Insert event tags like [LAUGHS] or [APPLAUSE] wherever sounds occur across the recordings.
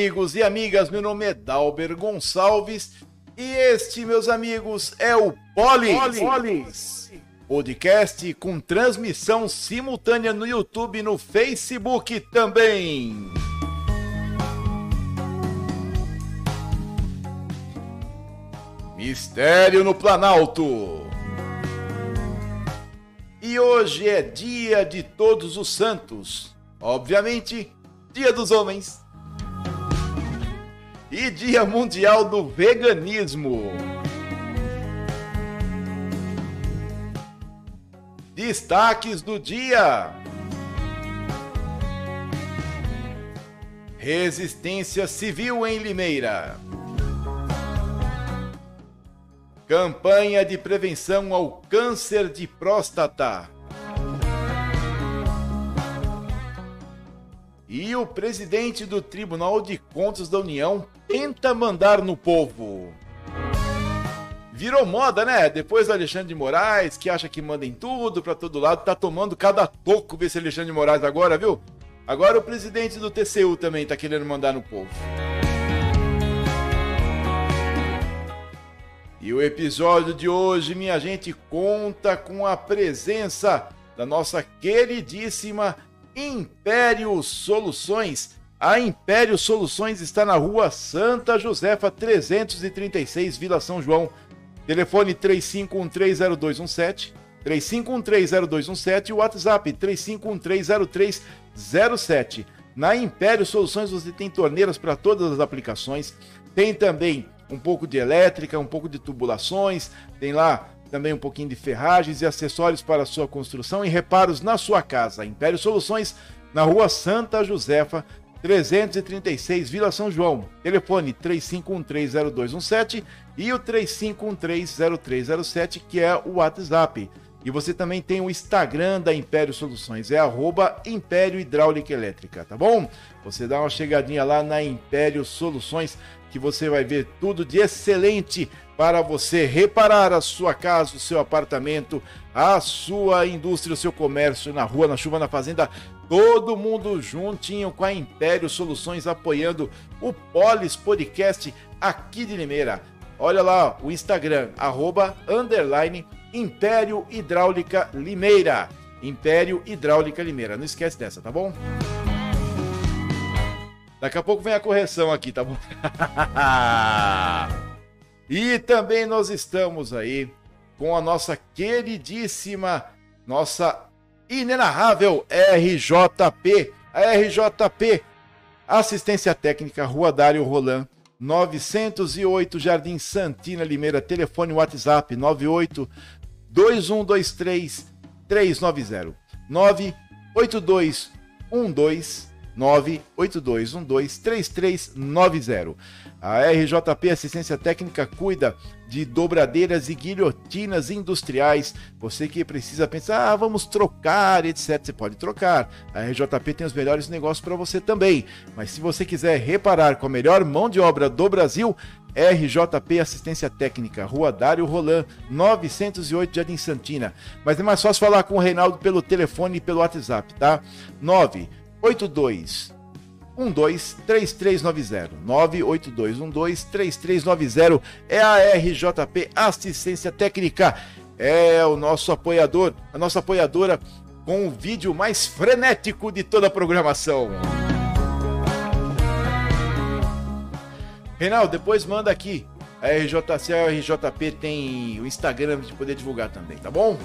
Amigos e amigas. Meu nome é Dalber Gonçalves e este, meus amigos, é o Polis. Polis. Podcast com transmissão simultânea no YouTube e no Facebook também. Mistério no Planalto. E hoje é dia de Todos os Santos. Obviamente, dia dos homens. E dia mundial do veganismo. Destaques do dia. Resistência Civil em Limeira. Campanha de prevenção ao câncer de próstata. E o presidente do Tribunal de Contas da União tenta mandar no povo. Virou moda, né? Depois do Alexandre de Moraes, que acha que manda em tudo, para todo lado, tá tomando cada toco desse Alexandre de Moraes agora, viu? Agora o presidente do TCU também tá querendo mandar no povo. E o episódio de hoje, minha gente, conta com a presença da nossa queridíssima Império Soluções. A Império Soluções está na rua Santa Josefa 336, Vila São João. Telefone 35130217, 35130217 e WhatsApp 35130307. Na Império Soluções você tem torneiras para todas as aplicações. Tem também um pouco de elétrica, um pouco de tubulações, tem lá também um pouquinho de ferragens e acessórios para sua construção e reparos na sua casa. Império Soluções, na rua Santa Josefa, 336, Vila São João. Telefone 35130217 e o 35130307, que é o WhatsApp. E você também tem o Instagram da Império Soluções, é arroba Império Hidráulica Elétrica, tá bom? Você dá uma chegadinha lá na Império Soluções que você vai ver tudo de excelente para você reparar a sua casa, o seu apartamento, a sua indústria, o seu comércio, na rua, na chuva, na fazenda, todo mundo juntinho com a Império Soluções apoiando o Polis Podcast aqui de Limeira. Olha lá o Instagram, arroba, underline, Império Hidráulica Limeira. Império Hidráulica Limeira. Não esquece dessa, tá bom? Daqui a pouco vem a correção aqui, tá bom? [LAUGHS] e também nós estamos aí com a nossa queridíssima, nossa inenarrável RJP. A RJP, Assistência Técnica, Rua Dário Roland, 908 Jardim Santina Limeira, telefone WhatsApp 98 2123 390 982 12 982123390. A RJP Assistência Técnica cuida de dobradeiras e guilhotinas industriais. Você que precisa pensar, ah, vamos trocar, etc. Você pode trocar. A RJP tem os melhores negócios para você também. Mas se você quiser reparar com a melhor mão de obra do Brasil, RJP Assistência Técnica, Rua Dário Roland, 908 Jardim Santina. Mas é mais fácil falar com o Reinaldo pelo telefone e pelo WhatsApp, tá? 9 82 123390 982123390 é a RJP Assistência Técnica. É o nosso apoiador, a nossa apoiadora com o vídeo mais frenético de toda a programação. Reinaldo, depois manda aqui. A RJC, a RJP tem o Instagram de poder divulgar também, tá bom?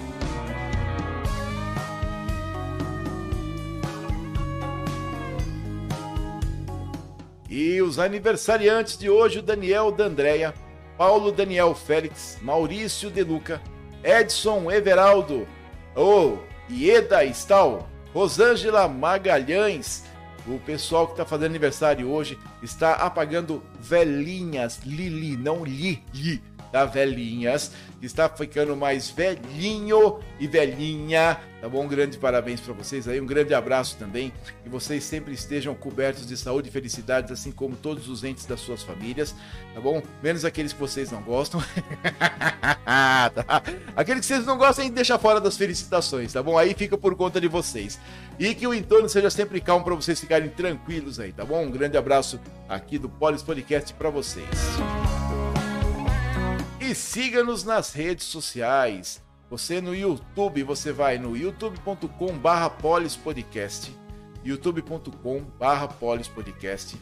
Os aniversariantes de hoje, o Daniel D'Andrea, Paulo Daniel Félix, Maurício De Luca, Edson Everaldo, o Ieda Stal, Rosângela Magalhães, o pessoal que está fazendo aniversário hoje está apagando velhinhas, Lili, não Li, Li, da Velhinhas, que está ficando mais velhinho e velhinha. Tá bom? Um grande parabéns para vocês aí, um grande abraço também. Que vocês sempre estejam cobertos de saúde e felicidades, assim como todos os entes das suas famílias, tá bom? Menos aqueles que vocês não gostam. [LAUGHS] tá? Aqueles que vocês não gostam, deixa fora das felicitações, tá bom? Aí fica por conta de vocês. E que o entorno seja sempre calmo para vocês ficarem tranquilos aí, tá bom? Um grande abraço aqui do Polis Podcast para vocês. E siga-nos nas redes sociais. Você no YouTube, você vai no youtube.com barra polispodcast, youtube.com barra polispodcast,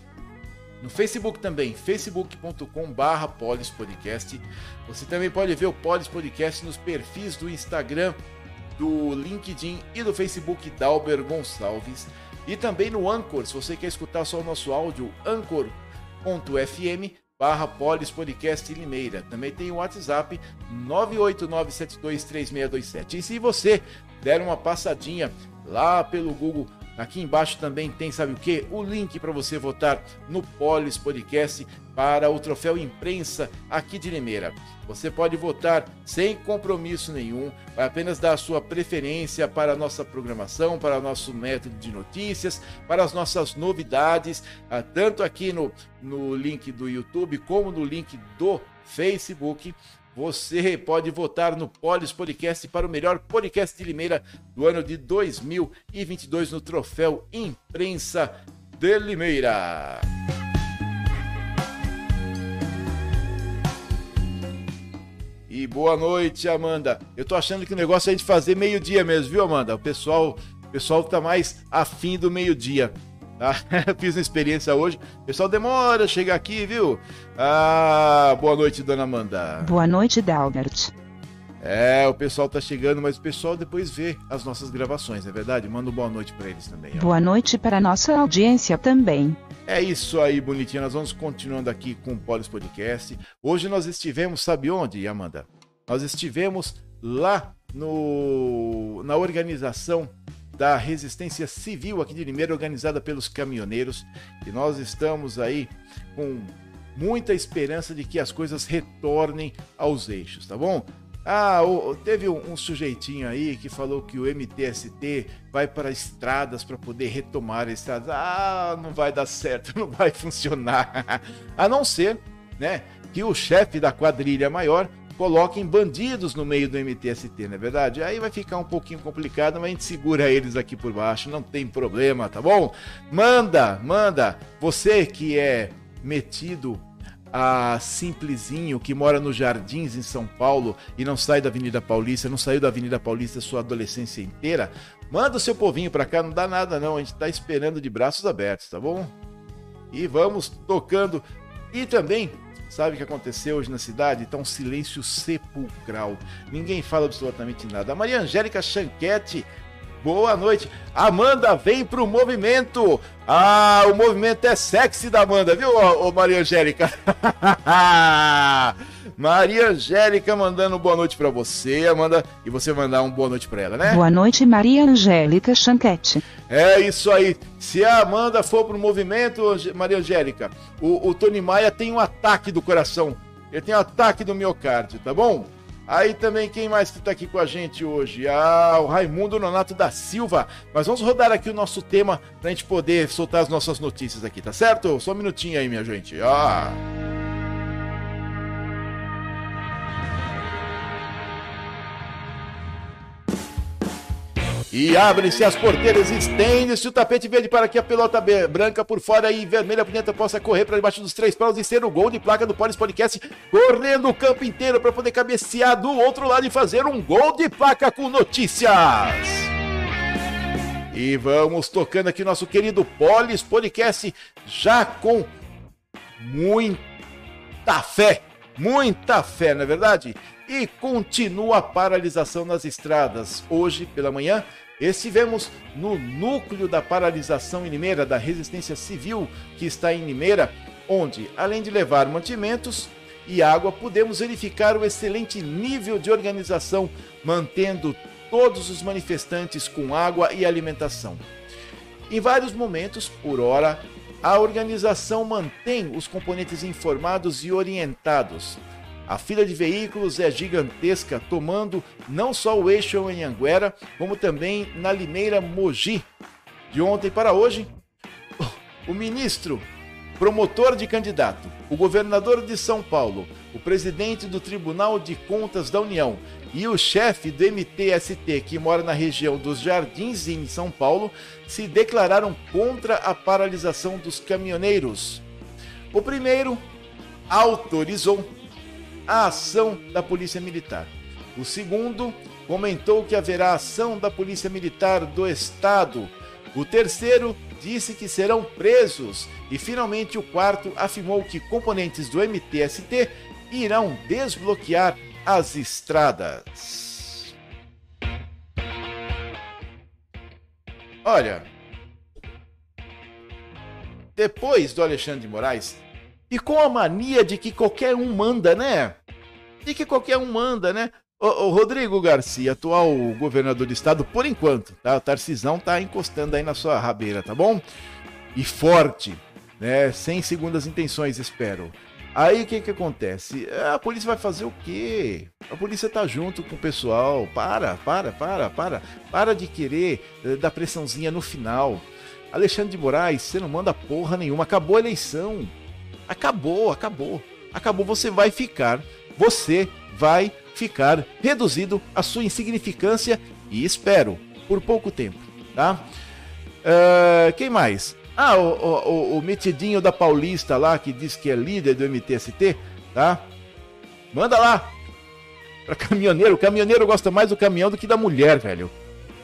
no Facebook também, facebook.com barra polispodcast. Você também pode ver o Polis Podcast nos perfis do Instagram, do LinkedIn e do Facebook Dalber Gonçalves. E também no Anchor, se você quer escutar só o nosso áudio, anchor.fm barra Polis Podcast Limeira. Também tem o WhatsApp 989723627. E se você der uma passadinha lá pelo Google Aqui embaixo também tem, sabe o que? O link para você votar no Polis Podcast para o troféu imprensa aqui de Limeira. Você pode votar sem compromisso nenhum, vai apenas dar a sua preferência para a nossa programação, para o nosso método de notícias, para as nossas novidades, ah, tanto aqui no, no link do YouTube como no link do Facebook. Você pode votar no Polis Podcast para o melhor podcast de Limeira do ano de 2022 no troféu Imprensa de Limeira. Boa noite, Amanda. Eu tô achando que o negócio é gente fazer meio-dia mesmo, viu, Amanda? O pessoal, o pessoal tá mais afim do meio-dia. Tá? [LAUGHS] Fiz uma experiência hoje. O pessoal demora a chegar aqui, viu? Ah, boa noite, dona Amanda. Boa noite, Dalbert. É, o pessoal tá chegando, mas o pessoal depois vê as nossas gravações, é verdade? Manda um boa noite para eles também. Ó. Boa noite para nossa audiência também. É isso aí, bonitinho. Nós vamos continuando aqui com o Polis Podcast. Hoje nós estivemos, sabe onde, Amanda? Nós estivemos lá no, na organização da resistência civil aqui de Limeira, organizada pelos caminhoneiros. E nós estamos aí com muita esperança de que as coisas retornem aos eixos, tá bom? Ah, teve um, sujeitinho aí que falou que o MTST vai para estradas para poder retomar estradas. Ah, não vai dar certo, [LAUGHS] não vai funcionar. [LAUGHS] A não ser, né, que o chefe da quadrilha maior coloquem bandidos no meio do MTST, não é verdade? Aí vai ficar um pouquinho complicado, mas a gente segura eles aqui por baixo, não tem problema, tá bom? Manda, manda, você que é metido a Simplesinho, que mora nos Jardins, em São Paulo, e não sai da Avenida Paulista, não saiu da Avenida Paulista sua adolescência inteira, manda o seu povinho pra cá, não dá nada não, a gente tá esperando de braços abertos, tá bom? E vamos tocando. E também Sabe o que aconteceu hoje na cidade? Está um silêncio sepulcral. Ninguém fala absolutamente nada. A Maria Angélica Chanquete, boa noite. Amanda, vem pro movimento. Ah, o movimento é sexy da Amanda, viu, ô, ô Maria Angélica? [LAUGHS] Maria Angélica mandando boa noite para você, Amanda, e você mandar um boa noite para ela, né? Boa noite, Maria Angélica Chanquete. É isso aí. Se a Amanda for pro movimento, Maria Angélica, o, o Tony Maia tem um ataque do coração. Ele tem um ataque do miocárdio, tá bom? Aí também, quem mais que tá aqui com a gente hoje? Ah, o Raimundo Nonato da Silva. Mas vamos rodar aqui o nosso tema pra gente poder soltar as nossas notícias aqui, tá certo? Só um minutinho aí, minha gente. Ah. E abrem-se as porteiras, estende-se o tapete verde para que a pelota branca por fora e vermelha dentro possa correr para debaixo dos três paus e ser o gol de placa do Polis Podcast, correndo o campo inteiro para poder cabecear do outro lado e fazer um gol de placa com notícias. E vamos tocando aqui nosso querido Polis Podcast, já com muita fé, muita fé, não é verdade? E continua a paralisação nas estradas. Hoje pela manhã Estivemos no núcleo da paralisação em Limeira, da resistência civil que está em Limeira, onde, além de levar mantimentos e água, pudemos verificar o excelente nível de organização, mantendo todos os manifestantes com água e alimentação. Em vários momentos, por hora, a organização mantém os componentes informados e orientados. A fila de veículos é gigantesca, tomando não só o eixo em Anguera, como também na Limeira Mogi. De ontem para hoje, [LAUGHS] o ministro, promotor de candidato, o governador de São Paulo, o presidente do Tribunal de Contas da União e o chefe do MTST, que mora na região dos Jardins, em São Paulo, se declararam contra a paralisação dos caminhoneiros. O primeiro autorizou a ação da Polícia Militar. O segundo comentou que haverá ação da Polícia Militar do Estado. O terceiro disse que serão presos. E finalmente o quarto afirmou que componentes do MTST irão desbloquear as estradas. Olha, depois do Alexandre de Moraes, e com a mania de que qualquer um manda, né? De que qualquer um manda, né? O, o Rodrigo Garcia, atual governador do estado, por enquanto, tá? O Tarcisão tá encostando aí na sua rabeira, tá bom? E forte, né? Sem segundas intenções, espero. Aí o que que acontece? A polícia vai fazer o quê? A polícia tá junto com o pessoal. Para, para, para, para. Para de querer uh, dar pressãozinha no final. Alexandre de Moraes, você não manda porra nenhuma. Acabou a eleição. Acabou, acabou. Acabou, você vai ficar, você vai ficar reduzido à sua insignificância e espero, por pouco tempo, tá? Uh, quem mais? Ah, o, o, o metidinho da Paulista lá, que diz que é líder do MTST, tá? Manda lá! Pra caminhoneiro, o caminhoneiro gosta mais do caminhão do que da mulher, velho.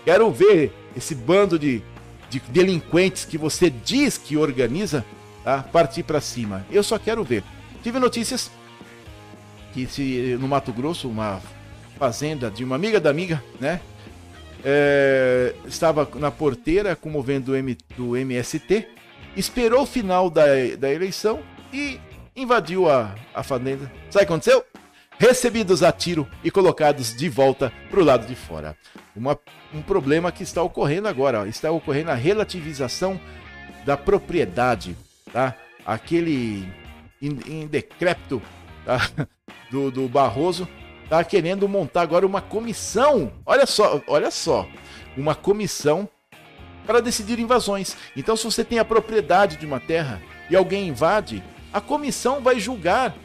Quero ver esse bando de, de delinquentes que você diz que organiza tá? partir para cima. Eu só quero ver. Tive notícias que se no Mato Grosso, uma fazenda de uma amiga da amiga, né? É, estava na porteira comovendo do, M, do MST, esperou o final da, da eleição e invadiu a, a fazenda. Sabe o que aconteceu? Recebidos a tiro e colocados de volta para o lado de fora. Uma, um problema que está ocorrendo agora, ó, está ocorrendo a relativização da propriedade tá? Aquele indecrépito tá? [LAUGHS] do, do Barroso tá querendo montar agora uma comissão. Olha só, olha só, uma comissão para decidir invasões. Então, se você tem a propriedade de uma terra e alguém invade, a comissão vai julgar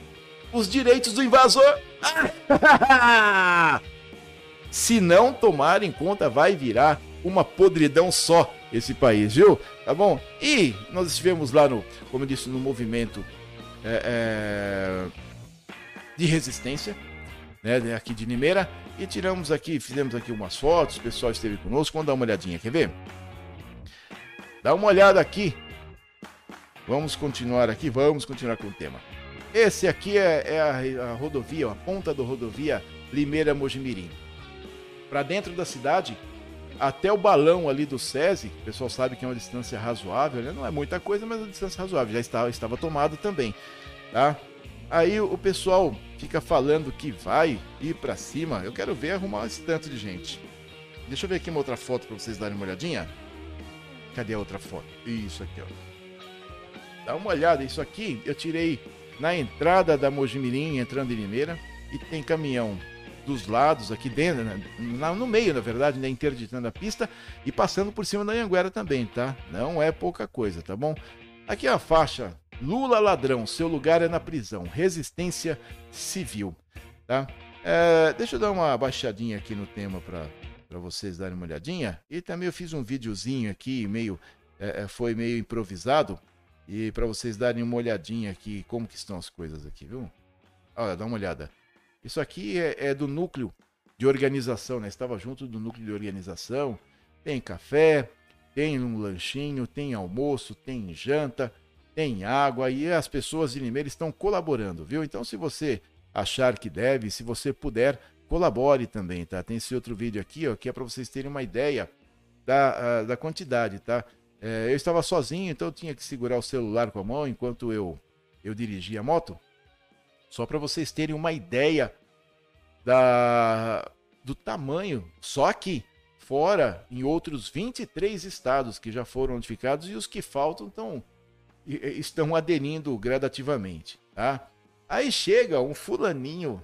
os direitos do invasor. [LAUGHS] se não tomar em conta, vai virar uma podridão só esse país, viu? Tá bom? E nós estivemos lá no, como eu disse, no movimento é, é, de resistência, né, aqui de Limeira, e tiramos aqui, fizemos aqui umas fotos, o pessoal esteve conosco, vamos dar uma olhadinha, quer ver? Dá uma olhada aqui. Vamos continuar aqui, vamos continuar com o tema. Esse aqui é, é a, a, rodovia, a ponta da rodovia Limeira-Mojimirim. Para dentro da cidade, até o balão ali do SESI, o pessoal sabe que é uma distância razoável, né? não é muita coisa, mas é uma distância razoável, já estava, estava tomado também, tá? Aí o pessoal fica falando que vai ir para cima, eu quero ver arrumar esse tanto de gente. Deixa eu ver aqui uma outra foto para vocês darem uma olhadinha. Cadê a outra foto? Isso aqui, ó. Dá uma olhada, isso aqui eu tirei na entrada da Mojimirim, entrando em Limeira, e tem caminhão dos lados, aqui dentro, né? no meio, na verdade, né? interditando a pista e passando por cima da Anguera também, tá? Não é pouca coisa, tá bom? Aqui é a faixa Lula ladrão, seu lugar é na prisão, resistência civil, tá? É, deixa eu dar uma baixadinha aqui no tema para para vocês darem uma olhadinha. E também eu fiz um videozinho aqui, meio é, é foi meio improvisado e para vocês darem uma olhadinha aqui como que estão as coisas aqui, viu? Olha, dá uma olhada. Isso aqui é, é do núcleo de organização, né? Estava junto do núcleo de organização. Tem café, tem um lanchinho, tem almoço, tem janta, tem água e as pessoas de Limeira estão colaborando, viu? Então, se você achar que deve, se você puder, colabore também, tá? Tem esse outro vídeo aqui, ó, que é para vocês terem uma ideia da, da quantidade, tá? É, eu estava sozinho, então eu tinha que segurar o celular com a mão enquanto eu, eu dirigia a moto. Só para vocês terem uma ideia da, do tamanho, só aqui, fora em outros 23 estados que já foram notificados e os que faltam estão, estão aderindo gradativamente. Tá? Aí chega um fulaninho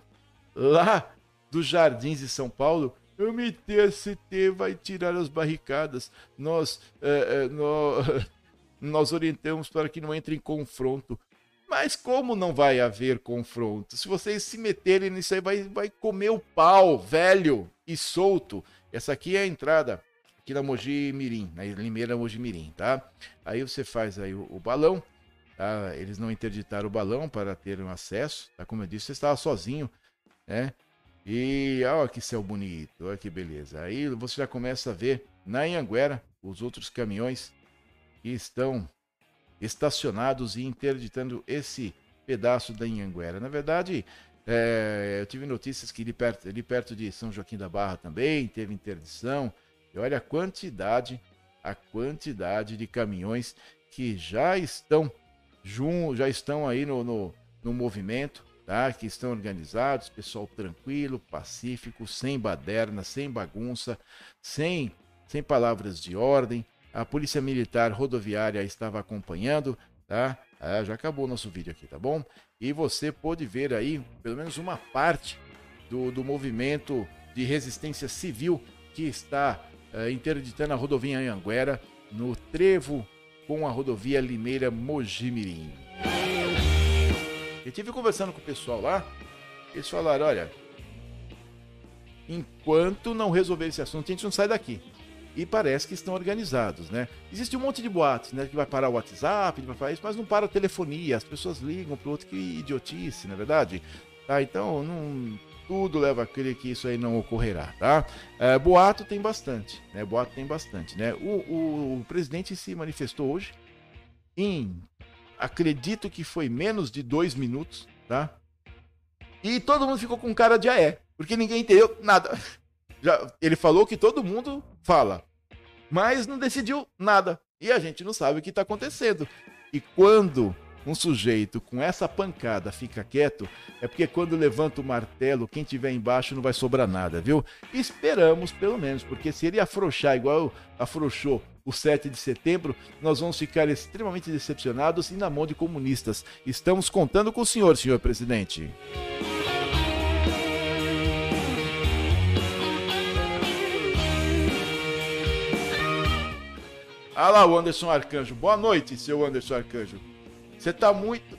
lá dos Jardins de São Paulo. O MTST vai tirar as barricadas. Nós, é, é, nós, nós orientamos para que não entre em confronto. Mas como não vai haver confronto? Se vocês se meterem nisso aí, vai, vai comer o pau, velho e solto. Essa aqui é a entrada aqui na Mogi Mirim, na Limeira Mogi Mirim, tá? Aí você faz aí o, o balão, tá? Eles não interditaram o balão para ter um acesso, tá? Como eu disse, você estava sozinho, né? E olha que céu bonito, olha que beleza. Aí você já começa a ver na Anhanguera os outros caminhões que estão estacionados e interditando esse pedaço da Inhanguera. Na verdade, é, eu tive notícias que ali perto, ali perto de São Joaquim da Barra também teve interdição. E olha a quantidade, a quantidade de caminhões que já estão já estão aí no, no, no movimento, tá? Que estão organizados, pessoal tranquilo, pacífico, sem baderna, sem bagunça, sem sem palavras de ordem, a Polícia Militar Rodoviária estava acompanhando, tá? Ah, já acabou o nosso vídeo aqui, tá bom? E você pode ver aí, pelo menos uma parte do, do movimento de resistência civil que está uh, interditando a rodovia Anhanguera no trevo com a rodovia Limeira Mojimirim. Eu tive conversando com o pessoal lá, eles falaram, olha, enquanto não resolver esse assunto, a gente não sai daqui e parece que estão organizados, né? Existe um monte de boatos, né? Que vai parar o WhatsApp, vai parar isso, mas não para a telefonia, as pessoas ligam para outro, que idiotice, na é verdade? Tá, então, não, tudo leva a crer que isso aí não ocorrerá, tá? É, boato tem bastante, né? Boato tem bastante, né? O, o, o presidente se manifestou hoje em, acredito que foi menos de dois minutos, tá? E todo mundo ficou com cara de aé, porque ninguém entendeu nada. Já, ele falou que todo mundo fala, mas não decidiu nada. E a gente não sabe o que está acontecendo. E quando um sujeito com essa pancada fica quieto, é porque quando levanta o martelo, quem tiver embaixo não vai sobrar nada, viu? Esperamos, pelo menos, porque se ele afrouxar igual afrouxou o 7 de setembro, nós vamos ficar extremamente decepcionados e na mão de comunistas. Estamos contando com o senhor, senhor presidente. Ah lá, o Anderson Arcanjo. Boa noite, seu Anderson Arcanjo. Você tá muito.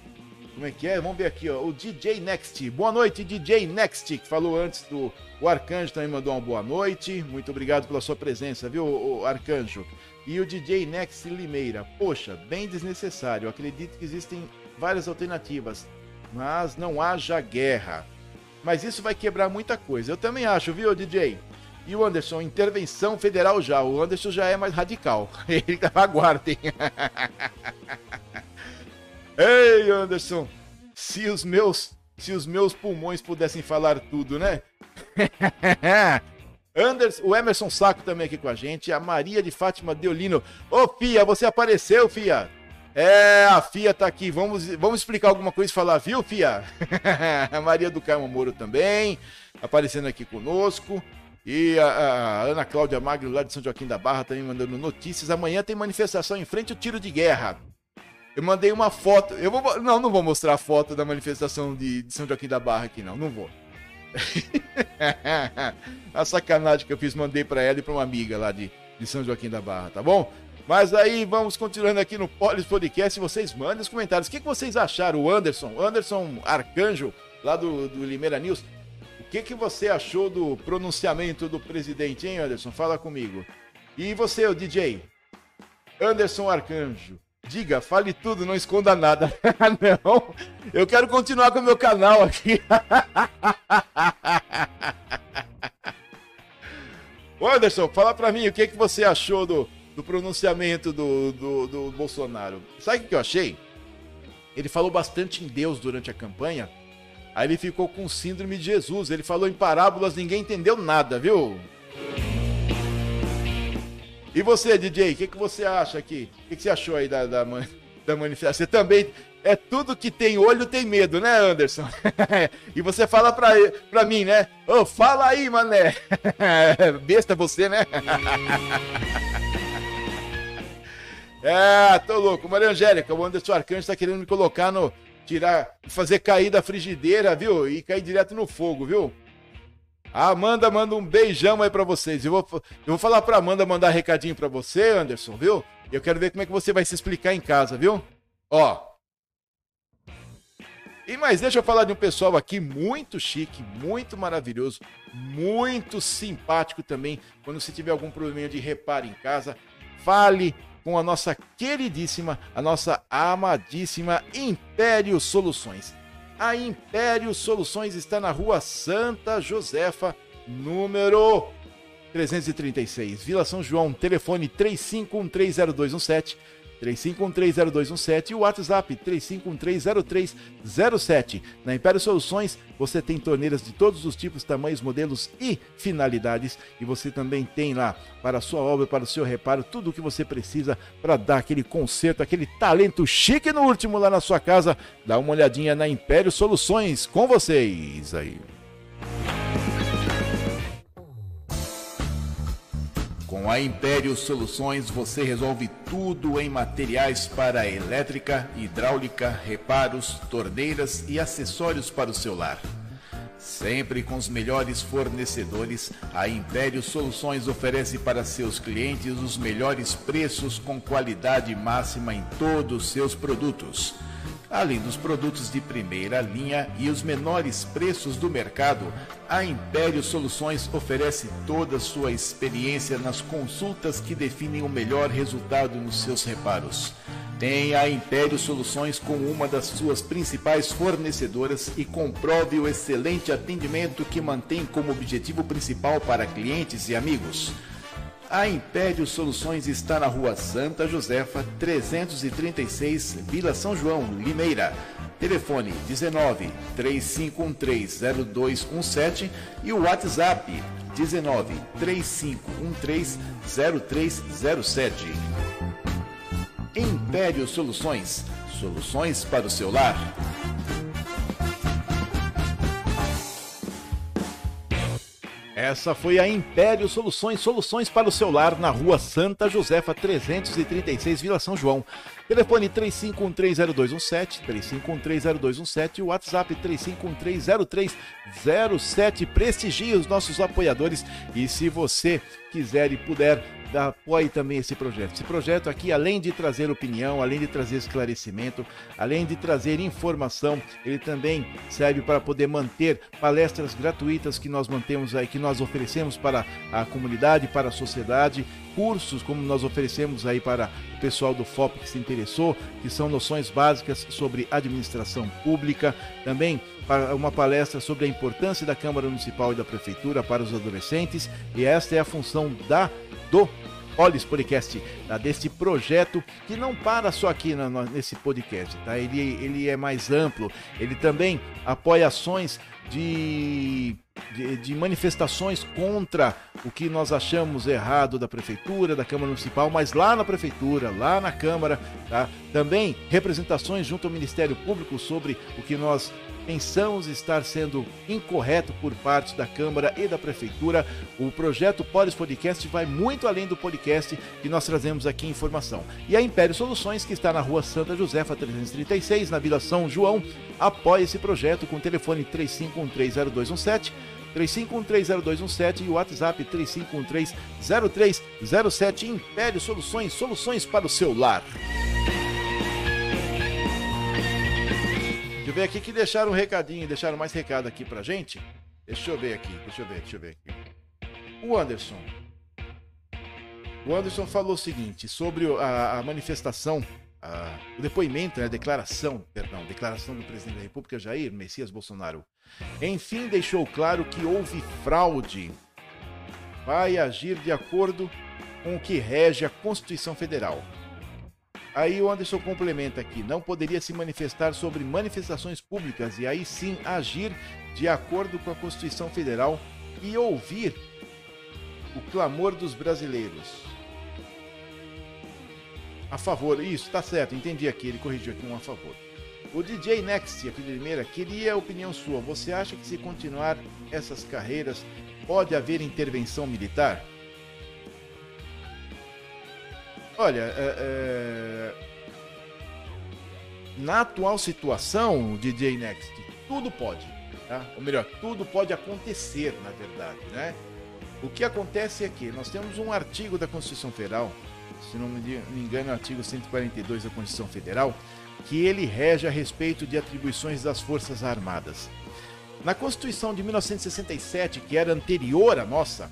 Como é que é? Vamos ver aqui, ó. O DJ Next. Boa noite, DJ Next, que falou antes do. O Arcanjo também mandou uma boa noite. Muito obrigado pela sua presença, viu, Arcanjo? E o DJ Next Limeira. Poxa, bem desnecessário. Acredito que existem várias alternativas, mas não haja guerra. Mas isso vai quebrar muita coisa. Eu também acho, viu, DJ? E o Anderson, intervenção federal já. O Anderson já é mais radical. [LAUGHS] Ele aguardem. [LAUGHS] Ei, Anderson, se os meus, se os meus pulmões pudessem falar tudo, né? [LAUGHS] Anderson, o Emerson Saco também aqui com a gente, a Maria de Fátima Deolino. Ô, Fia, você apareceu, Fia? É, a Fia tá aqui. Vamos, vamos explicar alguma coisa e falar, viu, Fia? a Maria do Carmo Moro também, aparecendo aqui conosco. E a, a, Ana Cláudia Magno, lá de São Joaquim da Barra, também mandando notícias. Amanhã tem manifestação em frente ao tiro de guerra. Eu mandei uma foto. Eu vou, não, não vou mostrar a foto da manifestação de, de São Joaquim da Barra aqui, não. Não vou. [LAUGHS] a sacanagem que eu fiz, mandei para ela e para uma amiga lá de, de São Joaquim da Barra, tá bom? Mas aí vamos continuando aqui no Polis Podcast. Vocês mandem os comentários. O que, que vocês acharam? O Anderson, Anderson Arcanjo, lá do, do Limeira News que, que você achou do pronunciamento do presidente, hein, Anderson? Fala comigo. E você, o DJ? Anderson Arcanjo. Diga, fale tudo, não esconda nada. [LAUGHS] não, eu quero continuar com o meu canal aqui. [LAUGHS] Anderson, fala pra mim o que, que você achou do, do pronunciamento do, do, do Bolsonaro. Sabe o que eu achei? Ele falou bastante em Deus durante a campanha Aí ele ficou com síndrome de Jesus. Ele falou em parábolas, ninguém entendeu nada, viu? E você, DJ, o que, que você acha aqui? O que, que você achou aí da, da, da manifestação? Você também. É tudo que tem olho tem medo, né, Anderson? [LAUGHS] e você fala pra, pra mim, né? Ô, oh, fala aí, mané! [LAUGHS] Besta você, né? [LAUGHS] é, tô louco. Maria Angélica, o Anderson Arcanjo tá querendo me colocar no, tirar, fazer cair da frigideira, viu? E cair direto no fogo, viu? A Amanda manda um beijão aí para vocês. Eu vou, eu vou falar pra Amanda mandar recadinho para você, Anderson, viu? Eu quero ver como é que você vai se explicar em casa, viu? Ó. E mais, deixa eu falar de um pessoal aqui muito chique, muito maravilhoso, muito simpático também. Quando você tiver algum problema de reparo em casa, fale com a nossa queridíssima, a nossa amadíssima Império Soluções. A Império Soluções está na rua Santa Josefa, número 336, Vila São João, telefone 35130217 35130217 e o WhatsApp 35130307. Na Império Soluções você tem torneiras de todos os tipos, tamanhos, modelos e finalidades e você também tem lá para a sua obra, para o seu reparo, tudo o que você precisa para dar aquele conserto, aquele talento chique no último lá na sua casa. Dá uma olhadinha na Império Soluções com vocês aí. Com a Império Soluções você resolve tudo em materiais para elétrica, hidráulica, reparos, torneiras e acessórios para o seu lar. Sempre com os melhores fornecedores, a Império Soluções oferece para seus clientes os melhores preços com qualidade máxima em todos os seus produtos além dos produtos de primeira linha e os menores preços do mercado, a Império Soluções oferece toda a sua experiência nas consultas que definem o melhor resultado nos seus reparos. Tenha a Império Soluções como uma das suas principais fornecedoras e comprove o excelente atendimento que mantém como objetivo principal para clientes e amigos. A Império Soluções está na rua Santa Josefa, 336, Vila São João, Limeira. Telefone 19 3513 0217 e o WhatsApp 19 3513 0307. Império Soluções. Soluções para o seu lar. Essa foi a Império Soluções, soluções para o celular na rua Santa Josefa 336, Vila São João. Telefone 35130217, 35130217 e WhatsApp 35130307. Prestigie os nossos apoiadores e se você quiser e puder apoie também esse projeto. Esse projeto aqui, além de trazer opinião, além de trazer esclarecimento, além de trazer informação, ele também serve para poder manter palestras gratuitas que nós mantemos aí, que nós oferecemos para a comunidade, para a sociedade, cursos como nós oferecemos aí para o pessoal do FOP que se interessou, que são noções básicas sobre administração pública, também uma palestra sobre a importância da Câmara Municipal e da Prefeitura para os adolescentes, e esta é a função da do Polis Podcast, tá? deste projeto que não para só aqui no, nesse podcast, tá? Ele, ele é mais amplo, ele também apoia ações de, de, de, manifestações contra o que nós achamos errado da prefeitura, da Câmara Municipal, mas lá na prefeitura, lá na Câmara, tá? Também representações junto ao Ministério Público sobre o que nós pensamos estar sendo incorreto por parte da Câmara e da Prefeitura. O projeto Polis Podcast vai muito além do podcast que nós trazemos aqui informação. E a Império Soluções, que está na rua Santa Josefa 336, na Vila São João, apoia esse projeto com o telefone 35130217. 35130217 e o WhatsApp 35130307 Império Soluções, soluções para o seu lar. eu ver aqui que deixaram um recadinho, deixaram mais recado aqui pra gente. Deixa eu ver aqui, deixa eu ver, deixa eu ver aqui. O Anderson. O Anderson falou o seguinte sobre a, a manifestação, o depoimento, né, a declaração, perdão, declaração do presidente da República Jair Messias Bolsonaro. Enfim, deixou claro que houve fraude. Vai agir de acordo com o que rege a Constituição Federal. Aí o Anderson complementa aqui: não poderia se manifestar sobre manifestações públicas e aí sim agir de acordo com a Constituição Federal e ouvir o clamor dos brasileiros. A favor, isso, tá certo, entendi aqui, ele corrigiu aqui um a favor. O DJ Next, aqui de queria a opinião sua. Você acha que se continuar essas carreiras pode haver intervenção militar? Olha, é, é... na atual situação, DJ Next, tudo pode, tá? Ou melhor, tudo pode acontecer, na verdade, né? O que acontece é que nós temos um artigo da Constituição Federal, se não me engano, é o artigo 142 da Constituição Federal, que ele rege a respeito de atribuições das Forças Armadas. Na Constituição de 1967, que era anterior à nossa,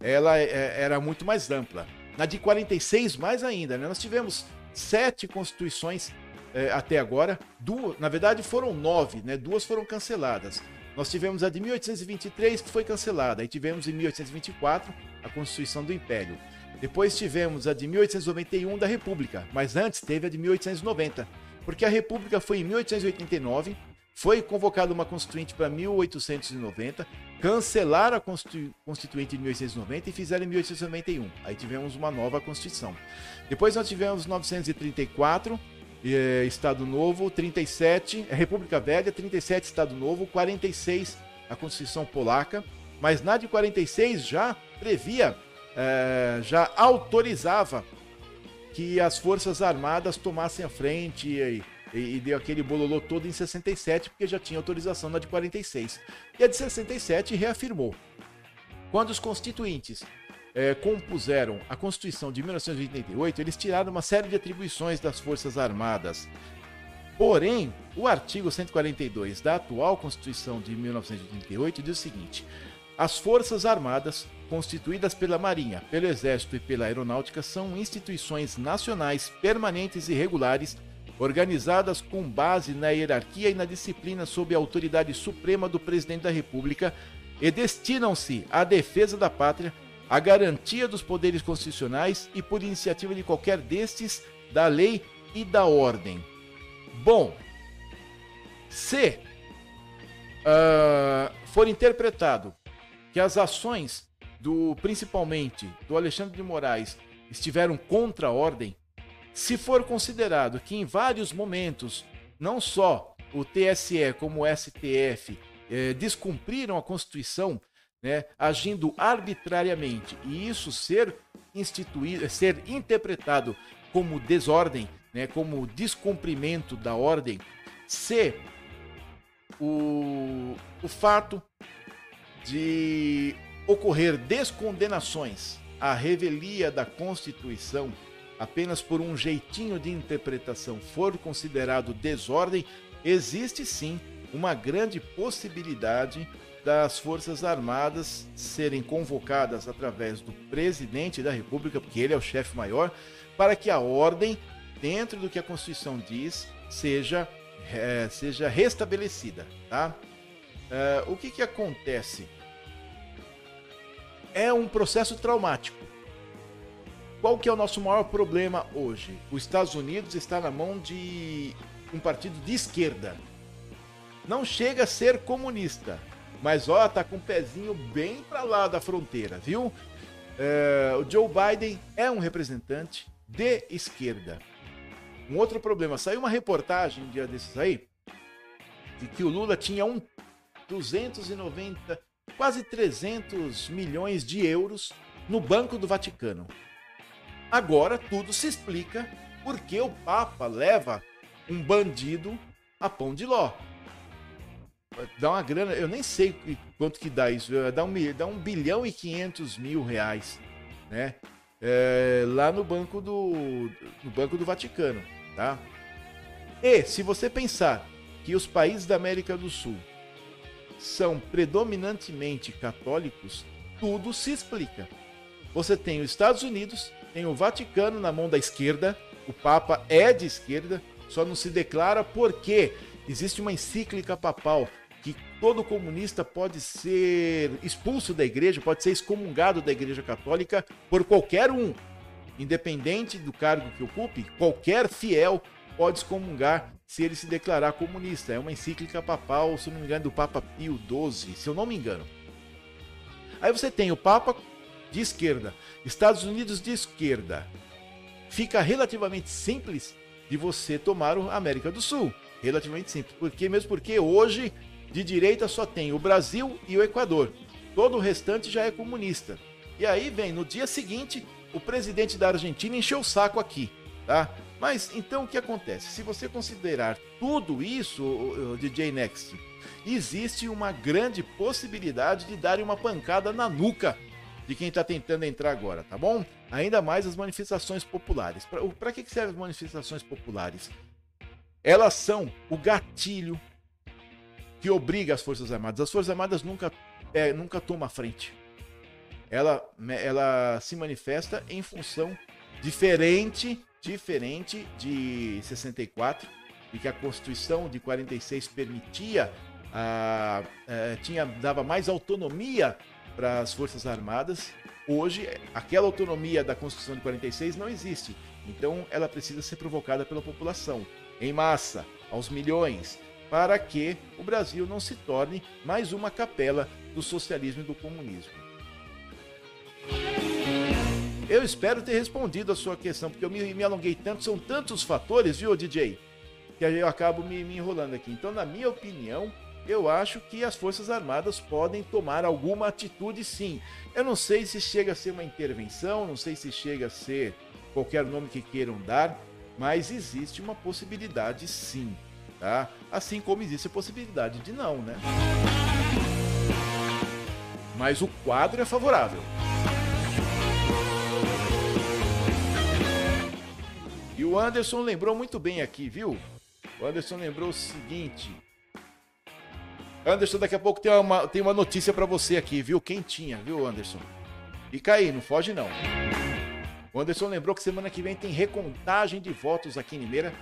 ela é, era muito mais ampla. Na de 46, mais ainda. Né? Nós tivemos sete constituições é, até agora. Duas, na verdade, foram nove, né? duas foram canceladas. Nós tivemos a de 1823, que foi cancelada. Aí tivemos em 1824 a Constituição do Império. Depois tivemos a de 1891 da República, mas antes teve a de 1890, porque a República foi em 1889, foi convocada uma constituinte para 1890, cancelaram a constituinte em 1890 e fizeram em 1891. Aí tivemos uma nova Constituição. Depois nós tivemos 934, é, Estado Novo, 37, é República Velha, 37 Estado Novo, 46 a Constituição Polaca, mas na de 46 já previa, é, já autorizava que as Forças Armadas tomassem a frente e, e, e, deu aquele bololô todo em 67, porque já tinha autorização na de 46. E a de 67 reafirmou. Quando os constituintes é, compuseram a Constituição de 1988, eles tiraram uma série de atribuições das Forças Armadas. Porém, o artigo 142 da atual Constituição de 1988 diz o seguinte: as Forças Armadas, constituídas pela Marinha, pelo Exército e pela Aeronáutica, são instituições nacionais permanentes e regulares, organizadas com base na hierarquia e na disciplina sob a autoridade suprema do Presidente da República e destinam-se à defesa da pátria a garantia dos poderes constitucionais e, por iniciativa de qualquer destes, da lei e da ordem. Bom, se uh, for interpretado que as ações do principalmente do Alexandre de Moraes estiveram contra a ordem, se for considerado que em vários momentos não só o TSE como o STF eh, descumpriram a Constituição né, agindo arbitrariamente e isso ser instituído, ser interpretado como desordem, né, como descumprimento da ordem, se o, o fato de ocorrer descondenações à revelia da Constituição apenas por um jeitinho de interpretação for considerado desordem, existe sim uma grande possibilidade das Forças Armadas serem convocadas através do presidente da República, porque ele é o chefe maior, para que a ordem, dentro do que a Constituição diz, seja, é, seja restabelecida. Tá? É, o que, que acontece? É um processo traumático. Qual que é o nosso maior problema hoje? Os Estados Unidos está na mão de um partido de esquerda. Não chega a ser comunista, mas ó, tá com o um pezinho bem para lá da fronteira, viu? É, o Joe Biden é um representante de esquerda. Um outro problema, saiu uma reportagem um dia desses aí de que o Lula tinha um 290, quase 300 milhões de euros no Banco do Vaticano. Agora tudo se explica porque o Papa leva um bandido a pão de ló dá uma grana, eu nem sei quanto que dá isso, dá um, dá um bilhão e quinhentos mil reais, né? É, lá no banco do no banco do Vaticano, tá? E se você pensar que os países da América do Sul são predominantemente católicos, tudo se explica. Você tem os Estados Unidos, tem o Vaticano na mão da esquerda, o Papa é de esquerda, só não se declara porque existe uma encíclica papal que todo comunista pode ser expulso da igreja, pode ser excomungado da igreja católica por qualquer um, independente do cargo que ocupe, qualquer fiel pode excomungar se ele se declarar comunista. É uma encíclica papal, se não me engano, do Papa Pio XII, se eu não me engano. Aí você tem o Papa de esquerda, Estados Unidos de esquerda. Fica relativamente simples de você tomar a América do Sul. Relativamente simples. Porque, mesmo porque hoje de direita só tem o Brasil e o Equador. Todo o restante já é comunista. E aí vem, no dia seguinte, o presidente da Argentina encheu o saco aqui, tá? Mas então o que acontece? Se você considerar tudo isso, DJ Next, existe uma grande possibilidade de dar uma pancada na nuca de quem está tentando entrar agora, tá bom? Ainda mais as manifestações populares. Para que, que servem as manifestações populares? Elas são o gatilho que obriga as Forças Armadas. As Forças Armadas nunca, é, nunca tomam a frente. Ela, ela se manifesta em função diferente, diferente de 64, e que a Constituição de 46 permitia, a, a, tinha, dava mais autonomia para as Forças Armadas. Hoje, aquela autonomia da Constituição de 46 não existe. Então, ela precisa ser provocada pela população, em massa, aos milhões, para que o Brasil não se torne mais uma capela do socialismo e do comunismo. Eu espero ter respondido a sua questão, porque eu me, me alonguei tanto, são tantos fatores, viu, DJ? Que eu acabo me, me enrolando aqui. Então, na minha opinião, eu acho que as Forças Armadas podem tomar alguma atitude sim. Eu não sei se chega a ser uma intervenção, não sei se chega a ser qualquer nome que queiram dar, mas existe uma possibilidade sim, tá? Assim como existe a possibilidade de não, né? Mas o quadro é favorável. O Anderson lembrou muito bem aqui, viu? O Anderson lembrou o seguinte. Anderson, daqui a pouco tem uma, tem uma notícia para você aqui, viu? Quentinha, viu, Anderson? Fica aí, não foge não. O Anderson lembrou que semana que vem tem recontagem de votos aqui em Limeira,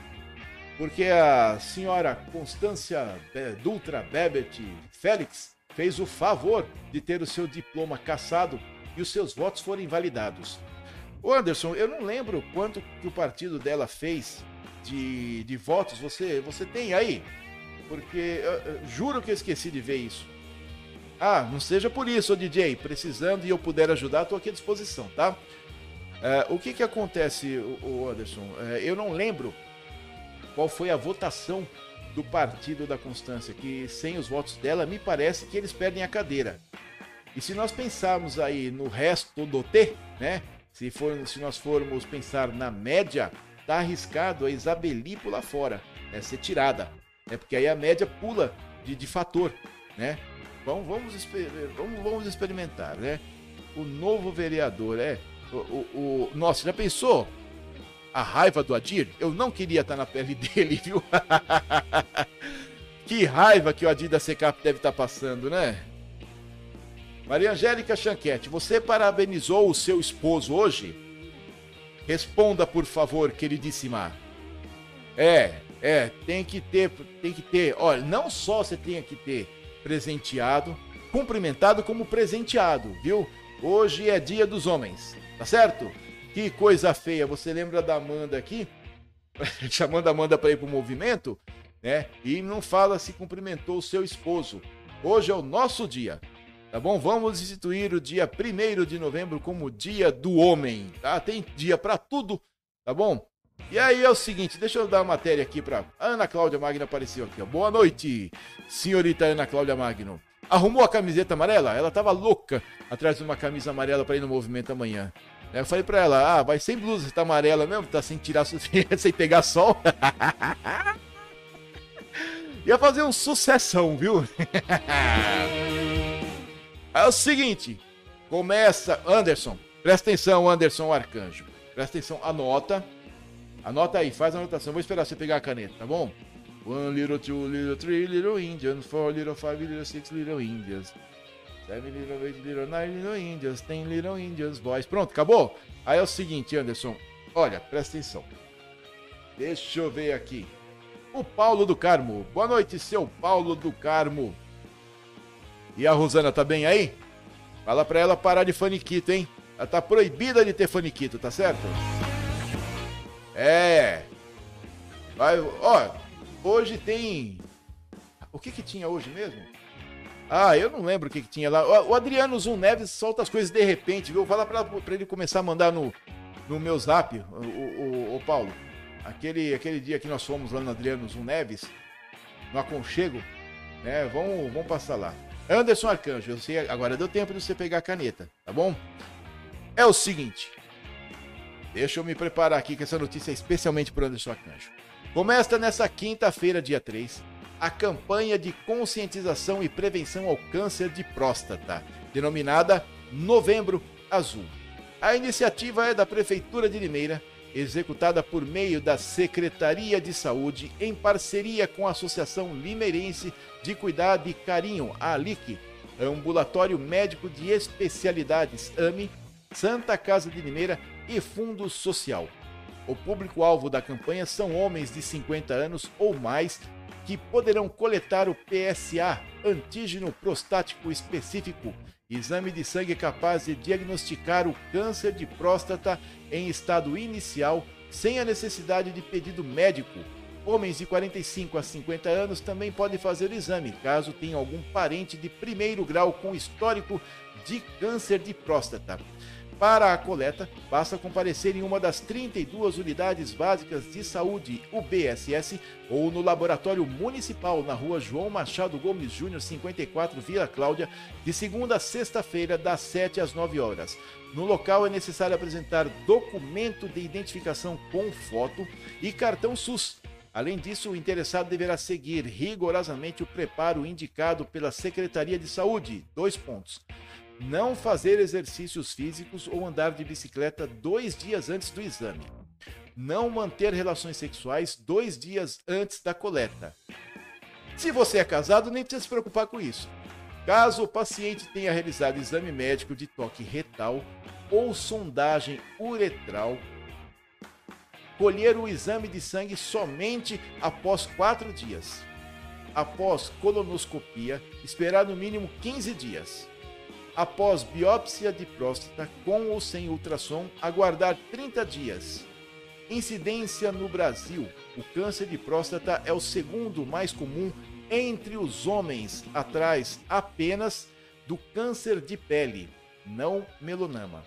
porque a senhora Constância Dutra Bebet Félix fez o favor de ter o seu diploma cassado e os seus votos foram invalidados. Ô Anderson, eu não lembro quanto que o partido dela fez de, de votos. Você, você tem aí? Porque eu, eu, juro que eu esqueci de ver isso. Ah, não seja por isso, DJ. Precisando e eu puder ajudar, estou aqui à disposição, tá? É, o que que acontece, o Anderson? É, eu não lembro qual foi a votação do partido da Constância, que sem os votos dela, me parece que eles perdem a cadeira. E se nós pensarmos aí no resto do T, né? Se, for, se nós formos pensar na média, tá arriscado a Isabeli pular fora, é ser tirada. É porque aí a média pula de, de fator, né? Vamos, vamos, vamos, vamos experimentar, né? O novo vereador é. O, o, o, nossa, já pensou? A raiva do Adir? Eu não queria estar na pele [LAUGHS] dele, viu? [LAUGHS] que raiva que o Adir da Secap deve estar passando, né? Maria Angélica Chanquete, você parabenizou o seu esposo hoje? Responda, por favor, queridíssima. É, é, tem que ter, tem que ter. Olha, não só você tem que ter presenteado, cumprimentado como presenteado, viu? Hoje é dia dos homens, tá certo? Que coisa feia. Você lembra da Amanda aqui? [LAUGHS] Chamando a Amanda para ir pro movimento, né? E não fala se cumprimentou o seu esposo. Hoje é o nosso dia tá bom? Vamos instituir o dia 1 de novembro como Dia do Homem, tá? Tem dia para tudo, tá bom? E aí é o seguinte, deixa eu dar uma matéria aqui para Ana Cláudia Magno apareceu aqui, ó. Boa noite, senhorita Ana Cláudia Magno. Arrumou a camiseta amarela? Ela tava louca atrás de uma camisa amarela para ir no movimento amanhã. Eu falei para ela: "Ah, vai sem blusa, tá amarela mesmo, tá sem tirar [LAUGHS] sem pegar sol". [LAUGHS] Ia fazer um sucessão, viu? [LAUGHS] É o seguinte, começa, Anderson, presta atenção, Anderson Arcanjo. Presta atenção, anota. Anota aí, faz a anotação. Vou esperar você pegar a caneta, tá bom? One little, two little, three little Indians, four little, five little, six little Indians. Seven little, eight little, nine little Indians, ten little Indians, boys. Pronto, acabou? Aí é o seguinte, Anderson. Olha, presta atenção. Deixa eu ver aqui. O Paulo do Carmo. Boa noite, seu Paulo do Carmo. E a Rosana tá bem aí? Fala pra ela parar de faniquito, hein? Ela tá proibida de ter faniquito, tá certo? É. Vai, ó, hoje tem. O que que tinha hoje mesmo? Ah, eu não lembro o que, que tinha lá. O Adriano Zum Neves solta as coisas de repente, viu? Fala pra, pra ele começar a mandar no, no meu zap, o, o, o, Paulo. Aquele, aquele dia que nós fomos lá no Adriano Zum Neves, no aconchego, né? Vamos, vamos passar lá. Anderson Arcanjo, eu sei, agora deu tempo de você pegar a caneta, tá bom? É o seguinte. Deixa eu me preparar aqui que essa notícia é especialmente para Anderson Arcanjo. Começa nessa quinta-feira, dia 3, a campanha de conscientização e prevenção ao câncer de próstata, denominada Novembro Azul. A iniciativa é da Prefeitura de Limeira, executada por meio da Secretaria de Saúde, em parceria com a Associação Limeirense de Cuidado e Carinho, a ALIC, Ambulatório Médico de Especialidades, AME, Santa Casa de Limeira e Fundo Social. O público-alvo da campanha são homens de 50 anos ou mais que poderão coletar o PSA, antígeno prostático específico, exame de sangue capaz de diagnosticar o câncer de próstata em estado inicial sem a necessidade de pedido médico. Homens de 45 a 50 anos também podem fazer o exame, caso tenham algum parente de primeiro grau com histórico de câncer de próstata. Para a coleta, basta comparecer em uma das 32 unidades básicas de saúde UBSS ou no laboratório municipal na rua João Machado Gomes Júnior 54 Vila Cláudia, de segunda a sexta-feira, das 7 às 9 horas. No local é necessário apresentar documento de identificação com foto e cartão SUS. Além disso, o interessado deverá seguir rigorosamente o preparo indicado pela Secretaria de Saúde. Dois pontos não fazer exercícios físicos ou andar de bicicleta dois dias antes do exame. Não manter relações sexuais dois dias antes da coleta. Se você é casado, nem precisa se preocupar com isso. Caso o paciente tenha realizado exame médico de toque retal ou sondagem uretral, colher o exame de sangue somente após quatro dias. Após colonoscopia, esperar no mínimo 15 dias após biópsia de próstata com ou sem ultrassom, aguardar 30 dias. Incidência no Brasil: o câncer de próstata é o segundo mais comum entre os homens, atrás apenas do câncer de pele, não melanoma.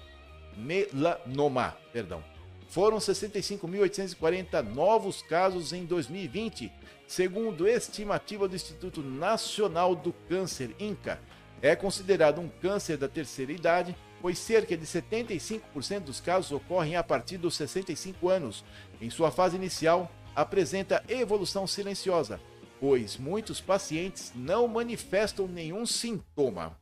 Melanoma, perdão. Foram 65.840 novos casos em 2020, segundo estimativa do Instituto Nacional do Câncer, INCA é considerado um câncer da terceira idade, pois cerca de 75% dos casos ocorrem a partir dos 65 anos. Em sua fase inicial, apresenta evolução silenciosa, pois muitos pacientes não manifestam nenhum sintoma.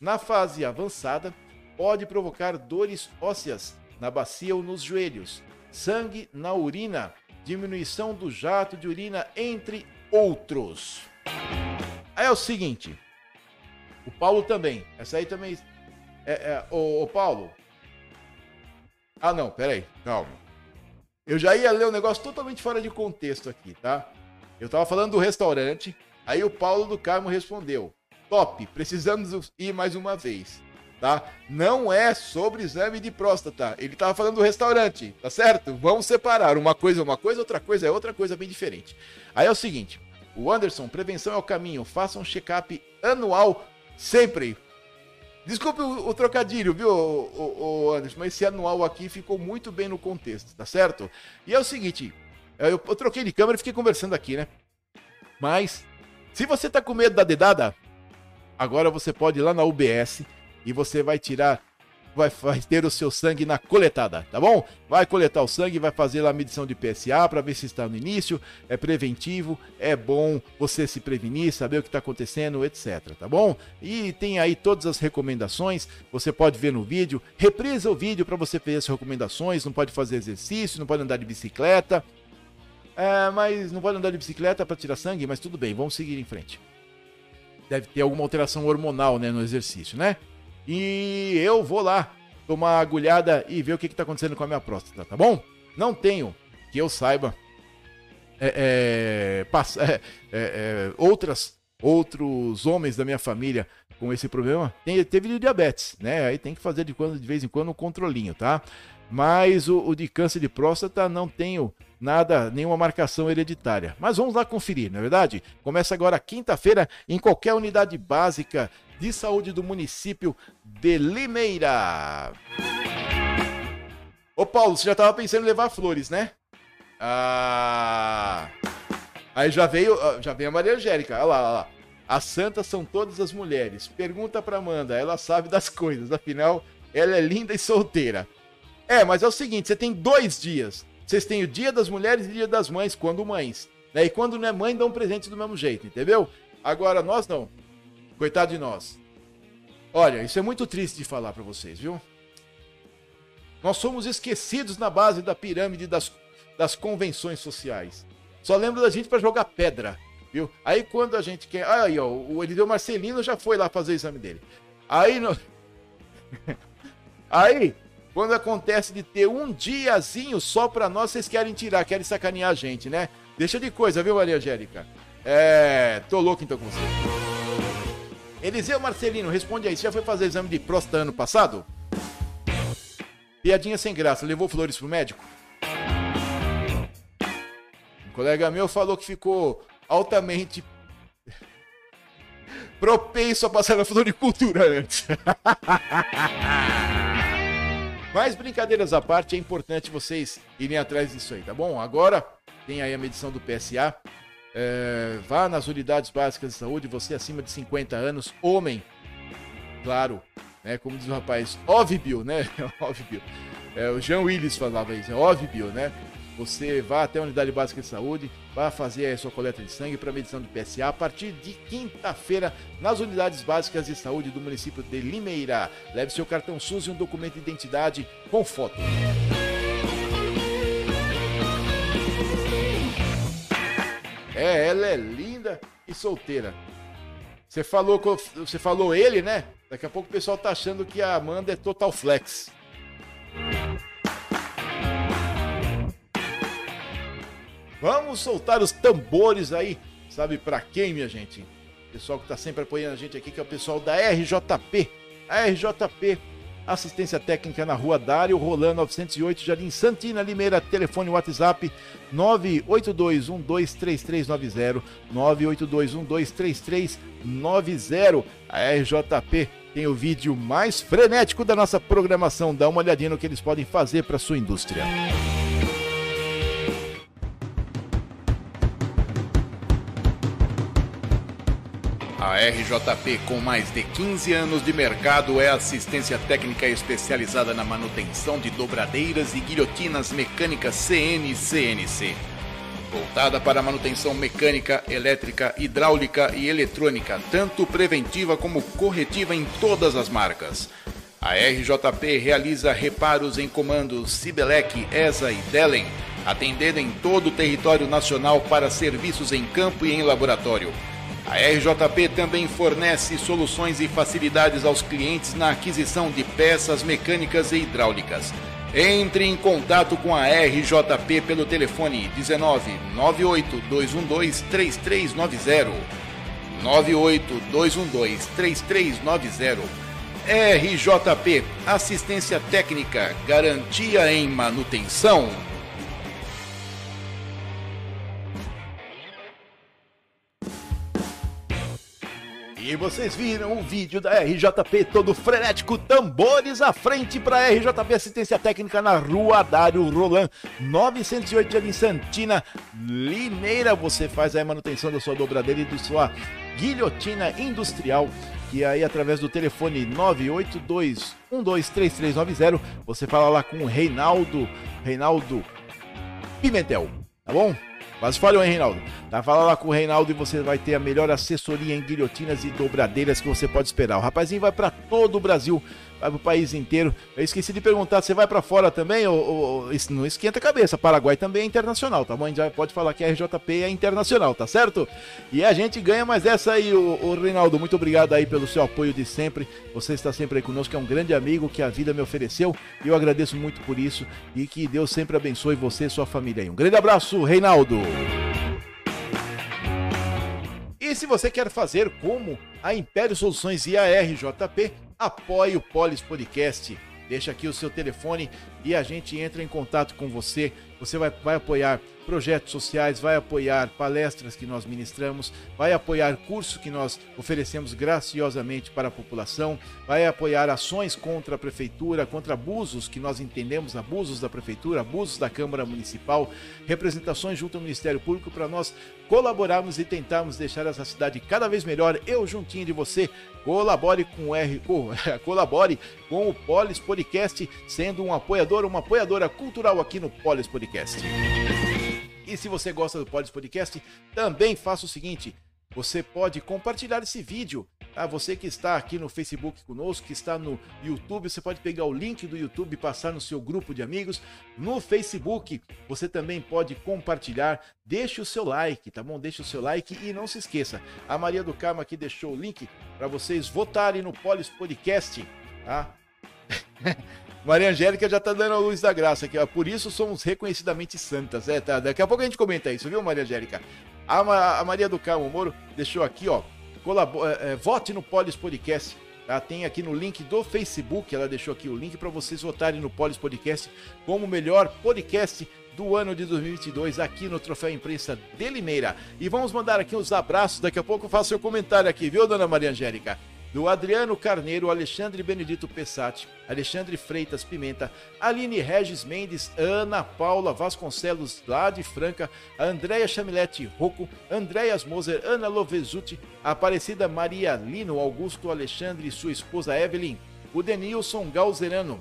Na fase avançada, pode provocar dores ósseas na bacia ou nos joelhos, sangue na urina, diminuição do jato de urina, entre outros. Aí é o seguinte, o Paulo também. Essa aí também. É, é, o, o Paulo. Ah, não, peraí, calma. Eu já ia ler um negócio totalmente fora de contexto aqui, tá? Eu tava falando do restaurante, aí o Paulo do Carmo respondeu: Top, precisamos ir mais uma vez, tá? Não é sobre exame de próstata. Ele tava falando do restaurante, tá certo? Vamos separar. Uma coisa é uma coisa, outra coisa é outra coisa bem diferente. Aí é o seguinte: o Anderson, prevenção é o caminho. Faça um check-up anual Sempre. Desculpe o, o trocadilho, viu, o, o, Anderson, mas esse anual aqui ficou muito bem no contexto, tá certo? E é o seguinte, eu, eu troquei de câmera e fiquei conversando aqui, né? Mas, se você tá com medo da dedada, agora você pode ir lá na UBS e você vai tirar vai, vai ter o seu sangue na coletada, tá bom? Vai coletar o sangue, vai fazer lá a medição de PSA para ver se está no início, é preventivo, é bom você se prevenir, saber o que está acontecendo, etc, tá bom? E tem aí todas as recomendações, você pode ver no vídeo, reprisa o vídeo para você ver as recomendações, não pode fazer exercício, não pode andar de bicicleta, é, mas não pode andar de bicicleta para tirar sangue, mas tudo bem, vamos seguir em frente. Deve ter alguma alteração hormonal né, no exercício, né? E eu vou lá tomar agulhada e ver o que está acontecendo com a minha próstata, tá bom? Não tenho, que eu saiba, é, é, é, é, outras, outros homens da minha família com esse problema. Tem, teve diabetes, né? Aí tem que fazer de, quando, de vez em quando um controlinho, tá? Mas o, o de câncer de próstata não tenho nada, nenhuma marcação hereditária. Mas vamos lá conferir, não é verdade? Começa agora quinta-feira em qualquer unidade básica de saúde do município de Limeira. Ô Paulo, você já estava pensando em levar flores, né? Ah. Aí já veio, ah, já veio a Maria Angélica. Olha lá, olha lá. As santas são todas as mulheres. Pergunta para Amanda, ela sabe das coisas. Afinal, ela é linda e solteira. É, mas é o seguinte, você tem dois dias. Vocês têm o dia das mulheres e o dia das mães, quando mães. Né? E quando não é mãe, dão um presente do mesmo jeito, entendeu? Agora, nós não. Coitado de nós. Olha, isso é muito triste de falar para vocês, viu? Nós somos esquecidos na base da pirâmide das, das convenções sociais. Só lembro da gente para jogar pedra, viu? Aí quando a gente quer. Aí, ó, o Eliseu Marcelino já foi lá fazer o exame dele. Aí. [LAUGHS] Aí, quando acontece de ter um diazinho só para nós, vocês querem tirar, querem sacanear a gente, né? Deixa de coisa, viu, Maria Angélica? É. Tô louco então com você. Eliseu Marcelino, responde aí. Você já foi fazer exame de próstata ano passado? Piadinha sem graça, levou flores pro médico? Um colega meu falou que ficou altamente [LAUGHS] propenso a passar na floricultura antes. [LAUGHS] Mas brincadeiras à parte, é importante vocês irem atrás disso aí, tá bom? Agora tem aí a medição do PSA. É, vá nas unidades básicas de saúde, você acima de 50 anos, homem, claro, né? Como diz o rapaz, óbvio, né? [LAUGHS] óbvio. É, o Jean Willis falava isso, é óbvio, né? Você vá até a unidade básica de saúde, vá fazer a sua coleta de sangue para medição do PSA a partir de quinta-feira nas unidades básicas de saúde do município de Limeira. Leve seu cartão SUS e um documento de identidade com foto. É, ela é linda e solteira. Você falou, você falou ele, né? Daqui a pouco o pessoal tá achando que a Amanda é total flex. Vamos soltar os tambores aí. Sabe para quem, minha gente? Pessoal que tá sempre apoiando a gente aqui, que é o pessoal da RJP. A RJP, assistência técnica na rua Dário, Rolando 908, Jardim Santina, Limeira, telefone WhatsApp 982123390, 982123390. A RJP tem o vídeo mais frenético da nossa programação. Dá uma olhadinha no que eles podem fazer para sua indústria. A RJP, com mais de 15 anos de mercado, é assistência técnica especializada na manutenção de dobradeiras e guilhotinas mecânicas CN e CNC. Voltada para manutenção mecânica, elétrica, hidráulica e eletrônica, tanto preventiva como corretiva em todas as marcas. A RJP realiza reparos em comandos Sibelec, ESA e Dellen, atendendo em todo o território nacional para serviços em campo e em laboratório. A RJP também fornece soluções e facilidades aos clientes na aquisição de peças mecânicas e hidráulicas. Entre em contato com a RJP pelo telefone 19 98 212 3390. 98 212 3390. RJP Assistência Técnica, Garantia em Manutenção. E vocês viram o vídeo da RJP todo frenético, tambores à frente para RJP Assistência Técnica na Rua Dário Roland, 908 ali em Santina, Limeira. Você faz a manutenção da sua dobradeira e da sua guilhotina industrial. E aí, através do telefone 982-123390, você fala lá com o Reinaldo, Reinaldo Pimentel, tá bom? Quase falhou, hein, Reinaldo? Tá? Fala lá com o Reinaldo e você vai ter a melhor assessoria em guilhotinas e dobradeiras que você pode esperar. O rapazinho vai para todo o Brasil, vai pro país inteiro. Eu esqueci de perguntar, você vai para fora também? Ou, ou, não esquenta a cabeça, Paraguai também é internacional, tá bom? A gente já pode falar que a RJP é internacional, tá certo? E a gente ganha mais essa aí, o, o Reinaldo. Muito obrigado aí pelo seu apoio de sempre. Você está sempre aí conosco, é um grande amigo que a vida me ofereceu. E eu agradeço muito por isso. E que Deus sempre abençoe você e sua família aí. Um grande abraço, Reinaldo! E se você quer fazer como a Império Soluções e a RJP, apoie o Polis Podcast. Deixa aqui o seu telefone e a gente entra em contato com você você vai, vai apoiar projetos sociais, vai apoiar palestras que nós ministramos, vai apoiar cursos que nós oferecemos graciosamente para a população, vai apoiar ações contra a prefeitura, contra abusos que nós entendemos, abusos da prefeitura, abusos da Câmara Municipal, representações junto ao Ministério Público para nós colaborarmos e tentarmos deixar essa cidade cada vez melhor. Eu juntinho de você, colabore com o R, [LAUGHS] colabore com o Polis Podcast, sendo um apoiador, uma apoiadora cultural aqui no Polis Podcast. E se você gosta do Polis Podcast, também faça o seguinte: você pode compartilhar esse vídeo. Tá? Você que está aqui no Facebook conosco, que está no YouTube, você pode pegar o link do YouTube e passar no seu grupo de amigos. No Facebook, você também pode compartilhar. Deixe o seu like, tá bom? Deixe o seu like e não se esqueça. A Maria do Carmo aqui deixou o link para vocês votarem no Polis Podcast, tá? [LAUGHS] Maria Angélica já tá dando a luz da graça aqui, ó. Por isso somos reconhecidamente santas. É, tá. Daqui a pouco a gente comenta isso, viu, Maria Angélica? A, a Maria do Carmo Moro deixou aqui, ó. É, é, vote no Polis Podcast. Tá? Tem aqui no link do Facebook, ela deixou aqui o link para vocês votarem no Polis Podcast como o melhor podcast do ano de 2022 aqui no Troféu Imprensa de Limeira. E vamos mandar aqui os abraços, daqui a pouco eu faço seu comentário aqui, viu, dona Maria Angélica? Do Adriano Carneiro, Alexandre Benedito Pessati, Alexandre Freitas Pimenta, Aline Regis Mendes, Ana Paula Vasconcelos, lá de Franca, Andréia Chamilete Rocco, Andréas Moser, Ana Lovezuti, Aparecida Maria Lino, Augusto Alexandre e sua esposa Evelyn, o Denilson Galzerano,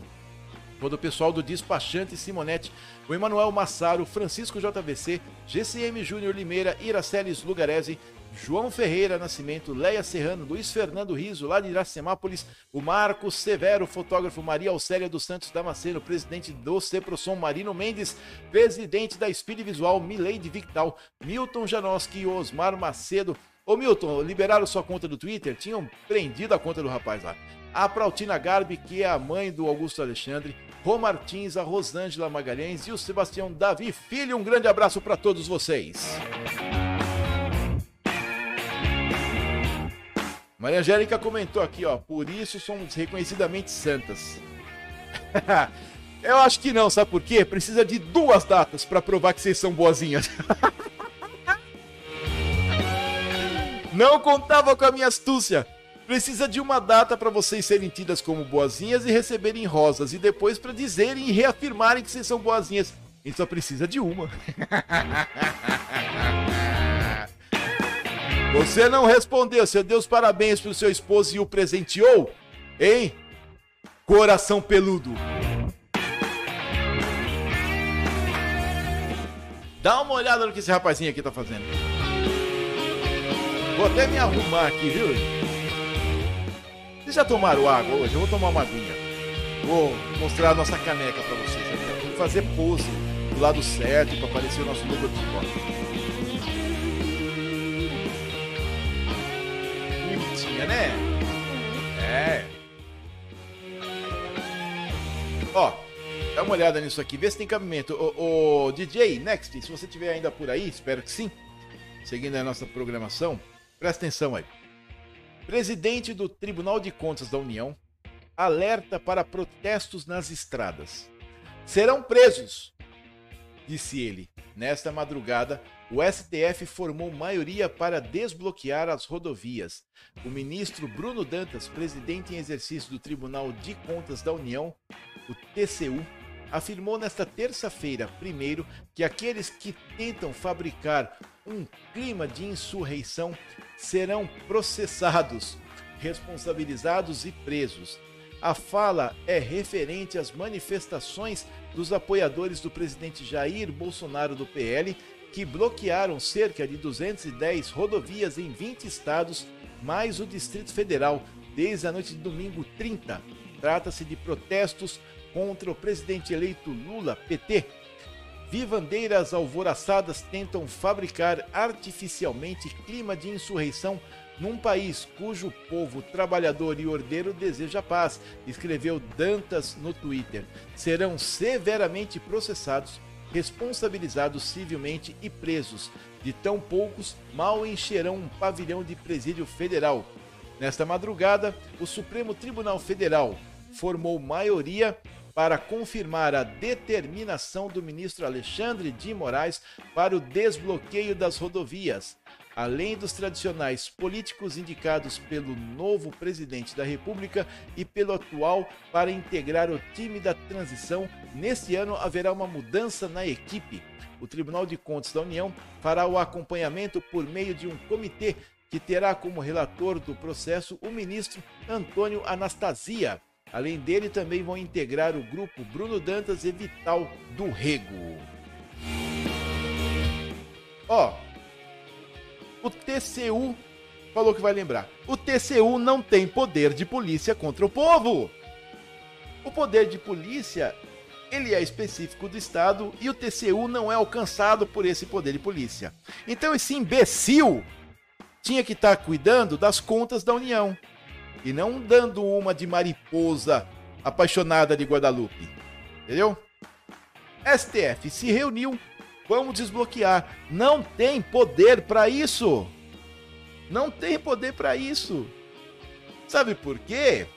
todo o pessoal do Despachante Simonete, o Emanuel Massaro, Francisco JVC, GCM Júnior Limeira, Iraceles Lugarese, João Ferreira Nascimento, Leia Serrano, Luiz Fernando Riso, lá de Iracemápolis, o Marcos Severo, fotógrafo Maria Alcélia dos Santos Damasceno, presidente do Ceprosom Marino Mendes, presidente da Speed Visual Mileide Victal, Milton Janoski e Osmar Macedo. Ô Milton, liberaram sua conta do Twitter? Tinham prendido a conta do rapaz lá. A Prautina Garbi, que é a mãe do Augusto Alexandre, Rô Martins, a Rosângela Magalhães e o Sebastião Davi Filho. Um grande abraço para todos vocês. Maria Angélica comentou aqui, ó, por isso somos reconhecidamente santas. [LAUGHS] Eu acho que não, sabe por quê? Precisa de duas datas para provar que vocês são boazinhas. [LAUGHS] não contava com a minha astúcia. Precisa de uma data para vocês serem tidas como boazinhas e receberem rosas, e depois para dizerem e reafirmarem que vocês são boazinhas. E só precisa de uma. [LAUGHS] Você não respondeu. Você deu os parabéns pro seu esposo e o presenteou? Hein? Coração peludo. Dá uma olhada no que esse rapazinho aqui tá fazendo. Vou até me arrumar aqui, viu? Vocês já tomaram água hoje? Eu vou tomar uma aguinha. Vou mostrar a nossa caneca para vocês. Vou fazer pose do lado certo para aparecer o nosso logotipo. Né? É. Ó, dá uma olhada nisso aqui, vê se tem cabimento. O, o DJ Next, se você tiver ainda por aí, espero que sim, seguindo a nossa programação, presta atenção aí. Presidente do Tribunal de Contas da União alerta para protestos nas estradas. Serão presos, disse ele, nesta madrugada o STF formou maioria para desbloquear as rodovias. O ministro Bruno Dantas, presidente em exercício do Tribunal de Contas da União, o TCU, afirmou nesta terça-feira, primeiro, que aqueles que tentam fabricar um clima de insurreição serão processados, responsabilizados e presos. A fala é referente às manifestações dos apoiadores do presidente Jair Bolsonaro do PL que bloquearam cerca de 210 rodovias em 20 estados, mais o Distrito Federal, desde a noite de domingo 30. Trata-se de protestos contra o presidente eleito Lula, PT. Vivandeiras alvoraçadas tentam fabricar artificialmente clima de insurreição num país cujo povo trabalhador e ordeiro deseja paz, escreveu Dantas no Twitter. Serão severamente processados responsabilizados civilmente e presos. De tão poucos, mal encherão um pavilhão de presídio federal. Nesta madrugada, o Supremo Tribunal Federal formou maioria para confirmar a determinação do ministro Alexandre de Moraes para o desbloqueio das rodovias. Além dos tradicionais políticos indicados pelo novo presidente da República e pelo atual para integrar o time da transição, neste ano haverá uma mudança na equipe. O Tribunal de Contas da União fará o acompanhamento por meio de um comitê que terá como relator do processo o ministro Antônio Anastasia. Além dele, também vão integrar o grupo Bruno Dantas e Vital do Rego. Ó, o TCU falou que vai lembrar. O TCU não tem poder de polícia contra o povo. O poder de polícia, ele é específico do Estado e o TCU não é alcançado por esse poder de polícia. Então esse imbecil tinha que estar tá cuidando das contas da União e não dando uma de mariposa apaixonada de Guadalupe. Entendeu? STF se reuniu, vamos desbloquear. Não tem poder para isso. Não tem poder para isso. Sabe por quê?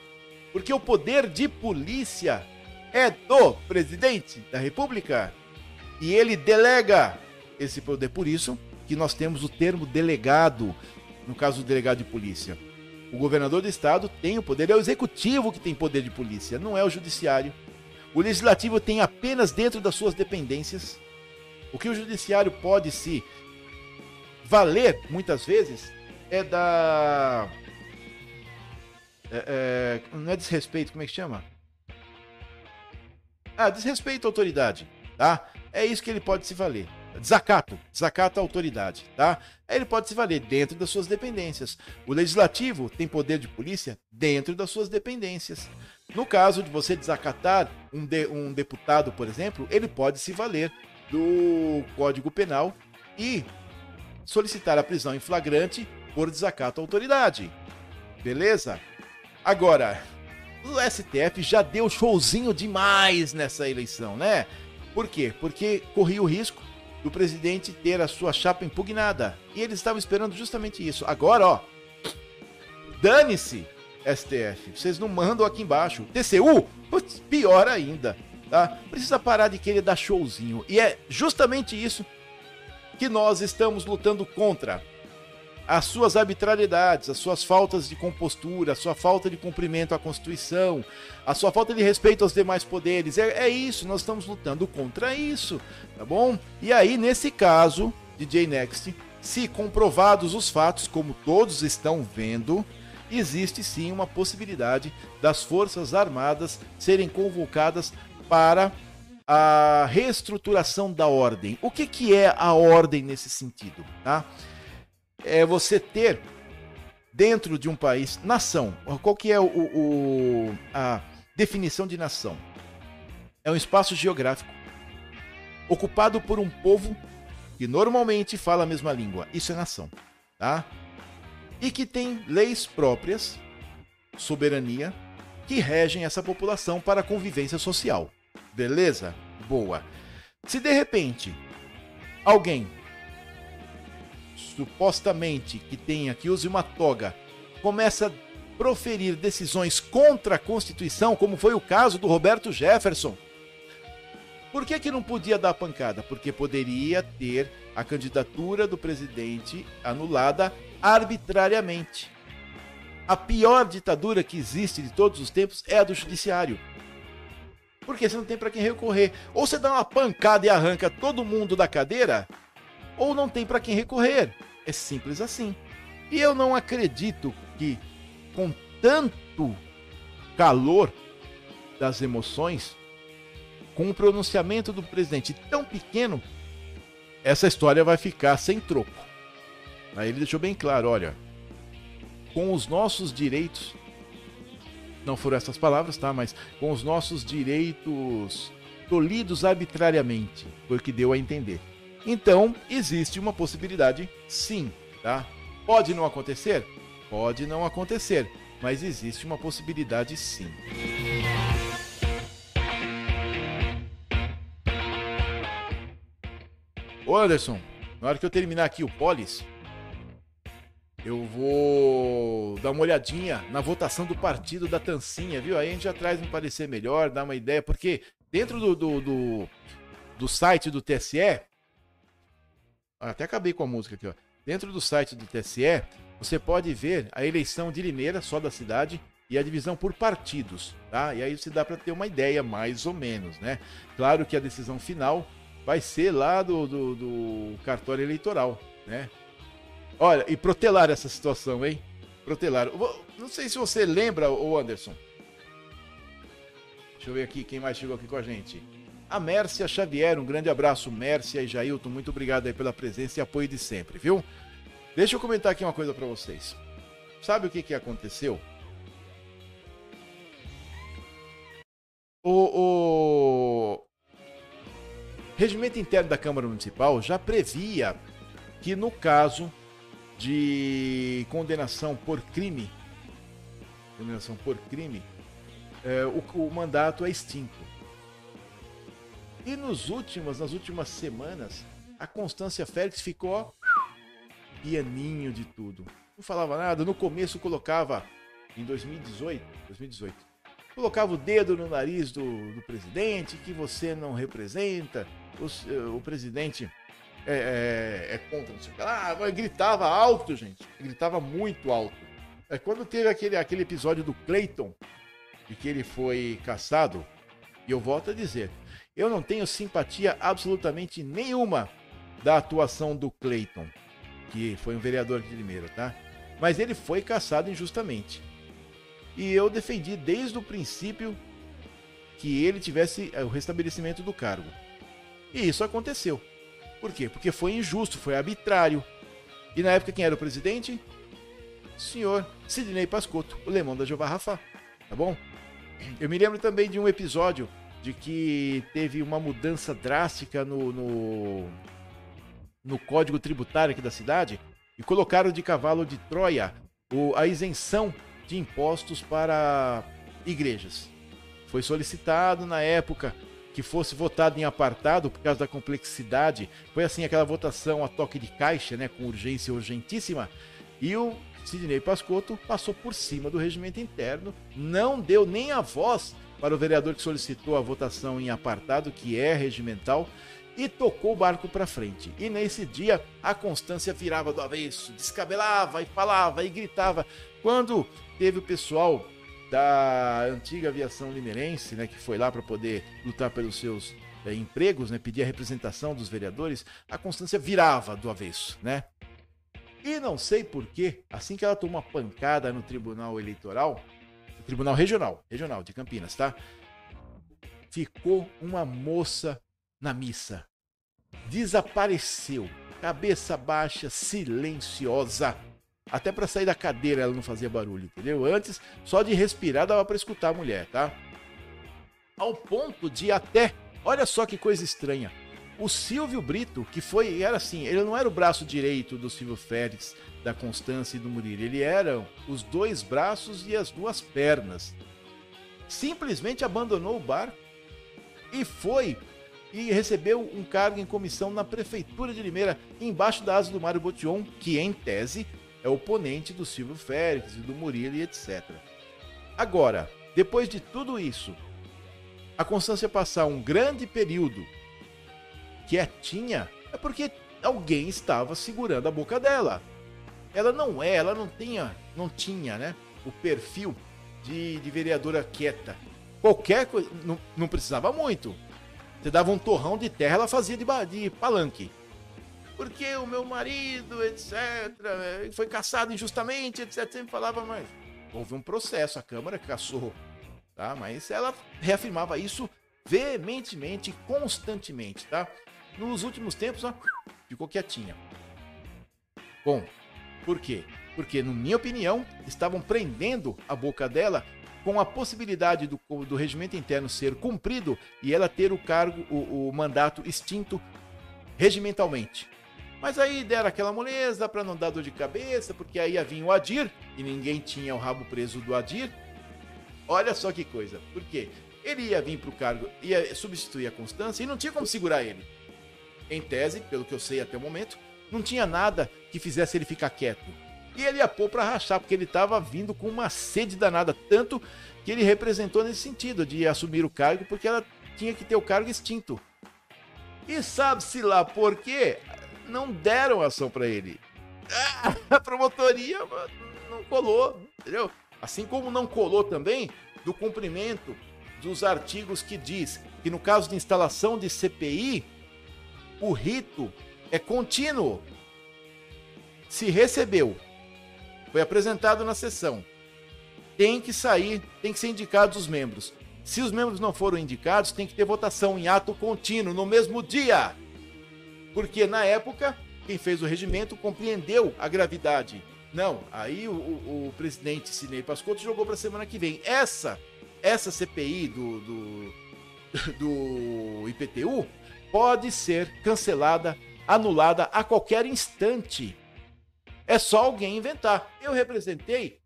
Porque o poder de polícia é do presidente da República e ele delega esse poder. Por isso que nós temos o termo delegado no caso do delegado de polícia. O governador do estado tem o poder, é o executivo que tem poder de polícia, não é o judiciário. O legislativo tem apenas dentro das suas dependências. O que o judiciário pode se valer, muitas vezes, é da. É, é, não é desrespeito, como é que chama? Ah, desrespeito à autoridade, tá? É isso que ele pode se valer desacato, desacato à autoridade, tá? Ele pode se valer dentro das suas dependências. O legislativo tem poder de polícia dentro das suas dependências. No caso de você desacatar um, de, um deputado, por exemplo, ele pode se valer do Código Penal e solicitar a prisão em flagrante por desacato à autoridade. Beleza? Agora, o STF já deu showzinho demais nessa eleição, né? Por quê? Porque corria o risco do presidente ter a sua chapa impugnada. E eles estavam esperando justamente isso. Agora, ó, dane-se, STF. Vocês não mandam aqui embaixo. TCU, putz, pior ainda, tá? Precisa parar de querer dar showzinho. E é justamente isso que nós estamos lutando contra as suas arbitrariedades, as suas faltas de compostura, a sua falta de cumprimento à Constituição, a sua falta de respeito aos demais poderes. É, é isso, nós estamos lutando contra isso, tá bom? E aí, nesse caso, DJ Next, se comprovados os fatos, como todos estão vendo, existe sim uma possibilidade das Forças Armadas serem convocadas para a reestruturação da ordem. O que, que é a ordem nesse sentido? Tá? é você ter dentro de um país nação. Qual que é o, o, a definição de nação? É um espaço geográfico ocupado por um povo que normalmente fala a mesma língua. Isso é nação, tá? E que tem leis próprias, soberania, que regem essa população para a convivência social. Beleza? Boa. Se de repente alguém supostamente que tenha que use uma toga começa a proferir decisões contra a Constituição, como foi o caso do Roberto Jefferson. Por que, que não podia dar pancada? Porque poderia ter a candidatura do presidente anulada arbitrariamente. A pior ditadura que existe de todos os tempos é a do judiciário. Porque você não tem para quem recorrer. Ou você dá uma pancada e arranca todo mundo da cadeira, ou não tem para quem recorrer. É simples assim. E eu não acredito que, com tanto calor das emoções, com o pronunciamento do presidente tão pequeno, essa história vai ficar sem troco. Aí ele deixou bem claro: olha, com os nossos direitos, não foram essas palavras, tá? Mas com os nossos direitos tolhidos arbitrariamente, foi o que deu a entender. Então, existe uma possibilidade sim, tá? Pode não acontecer? Pode não acontecer, mas existe uma possibilidade sim. Ô Anderson, na hora que eu terminar aqui o Polis, eu vou dar uma olhadinha na votação do partido da Tancinha, viu? Aí a gente já traz um parecer melhor, dá uma ideia, porque dentro do, do, do, do site do TSE, até acabei com a música aqui, ó. Dentro do site do TSE, você pode ver a eleição de Limeira, só da cidade, e a divisão por partidos, tá? E aí você dá para ter uma ideia, mais ou menos, né? Claro que a decisão final vai ser lá do, do, do cartório eleitoral, né? Olha, e protelar essa situação, hein? Protelar. Não sei se você lembra, o Anderson. Deixa eu ver aqui quem mais chegou aqui com a gente. A Mércia Xavier, um grande abraço, Mércia e Jailton, muito obrigado aí pela presença e apoio de sempre, viu? Deixa eu comentar aqui uma coisa para vocês. Sabe o que, que aconteceu? O, o regimento interno da Câmara Municipal já previa que no caso de condenação por crime, condenação por crime, é, o, o mandato é extinto. E nos últimos, nas últimas semanas, a Constância Félix ficou pianinho de tudo. Não falava nada. No começo colocava, em 2018, 2018, colocava o dedo no nariz do, do presidente, que você não representa, o presidente é, é, é, contra, não sei o que lá, gritava alto, gente, gritava muito alto. É, quando teve aquele, aquele episódio do Clayton, de que ele foi caçado, e eu volto a dizer, eu não tenho simpatia absolutamente nenhuma da atuação do Clayton, que foi um vereador de Limeira, tá? Mas ele foi caçado injustamente. E eu defendi desde o princípio que ele tivesse é, o restabelecimento do cargo. E isso aconteceu. Por quê? Porque foi injusto, foi arbitrário. E na época quem era o presidente? O senhor Sidney Pascotto, o lemão da Jeová Rafa. Tá bom? Eu me lembro também de um episódio de que teve uma mudança drástica no, no, no código tributário aqui da cidade e colocaram de cavalo de Troia o, a isenção de impostos para igrejas. Foi solicitado na época que fosse votado em apartado por causa da complexidade. Foi assim aquela votação a toque de caixa, né, com urgência urgentíssima. E o Sidney Pascotto passou por cima do regimento interno, não deu nem a voz para o vereador que solicitou a votação em apartado, que é regimental, e tocou o barco para frente. E nesse dia a Constância virava do avesso, descabelava e falava e gritava. Quando teve o pessoal da antiga aviação limeirense, né, que foi lá para poder lutar pelos seus é, empregos, né, pedir a representação dos vereadores, a Constância virava do avesso, né? E não sei porquê, assim que ela tomou uma pancada no Tribunal Eleitoral, Tribunal Regional, Regional de Campinas, tá? Ficou uma moça na missa. Desapareceu. Cabeça baixa, silenciosa. Até para sair da cadeira ela não fazia barulho, entendeu? Antes, só de respirar dava para escutar a mulher, tá? Ao ponto de até, olha só que coisa estranha. O Silvio Brito, que foi, era assim, ele não era o braço direito do Silvio Félix, da Constância e do Murilo. Ele era os dois braços e as duas pernas. Simplesmente abandonou o barco e foi e recebeu um cargo em comissão na prefeitura de Limeira, embaixo da asa do Mário Botion, que em tese é oponente do Silvio Félix e do Murilo e etc. Agora, depois de tudo isso, a Constância passar um grande período quietinha é porque alguém estava segurando a boca dela ela não é, ela não tinha, não tinha, né, o perfil de, de vereadora quieta. Qualquer coisa, não, não precisava muito. Você dava um torrão de terra, ela fazia de, de palanque. Porque o meu marido, etc., foi caçado injustamente, etc., sempre falava, mas houve um processo, a Câmara caçou, tá? Mas ela reafirmava isso veementemente, constantemente, tá? Nos últimos tempos, ó, ficou quietinha. Bom, por quê? Porque, na minha opinião, estavam prendendo a boca dela com a possibilidade do, do regimento interno ser cumprido e ela ter o cargo, o, o mandato extinto regimentalmente. Mas aí deram aquela moleza para não dar dor de cabeça, porque aí ia vir o Adir e ninguém tinha o rabo preso do Adir. Olha só que coisa. Por quê? Ele ia vir para o cargo, ia substituir a Constância e não tinha como segurar ele. Em tese, pelo que eu sei até o momento, não tinha nada que fizesse ele ficar quieto. E ele ia pôr para rachar, porque ele estava vindo com uma sede danada, tanto que ele representou nesse sentido, de assumir o cargo, porque ela tinha que ter o cargo extinto. E sabe-se lá por quê? Não deram ação para ele. [LAUGHS] A promotoria não colou, entendeu? Assim como não colou também do cumprimento dos artigos que diz que no caso de instalação de CPI, o rito é contínuo. Se recebeu, foi apresentado na sessão, tem que sair, tem que ser indicados os membros. Se os membros não foram indicados, tem que ter votação em ato contínuo no mesmo dia. Porque na época, quem fez o regimento compreendeu a gravidade. Não, aí o, o, o presidente Sinei Pascotto jogou para a semana que vem. Essa, essa CPI do, do, [LAUGHS] do IPTU pode ser cancelada, anulada a qualquer instante. É só alguém inventar. Eu representei.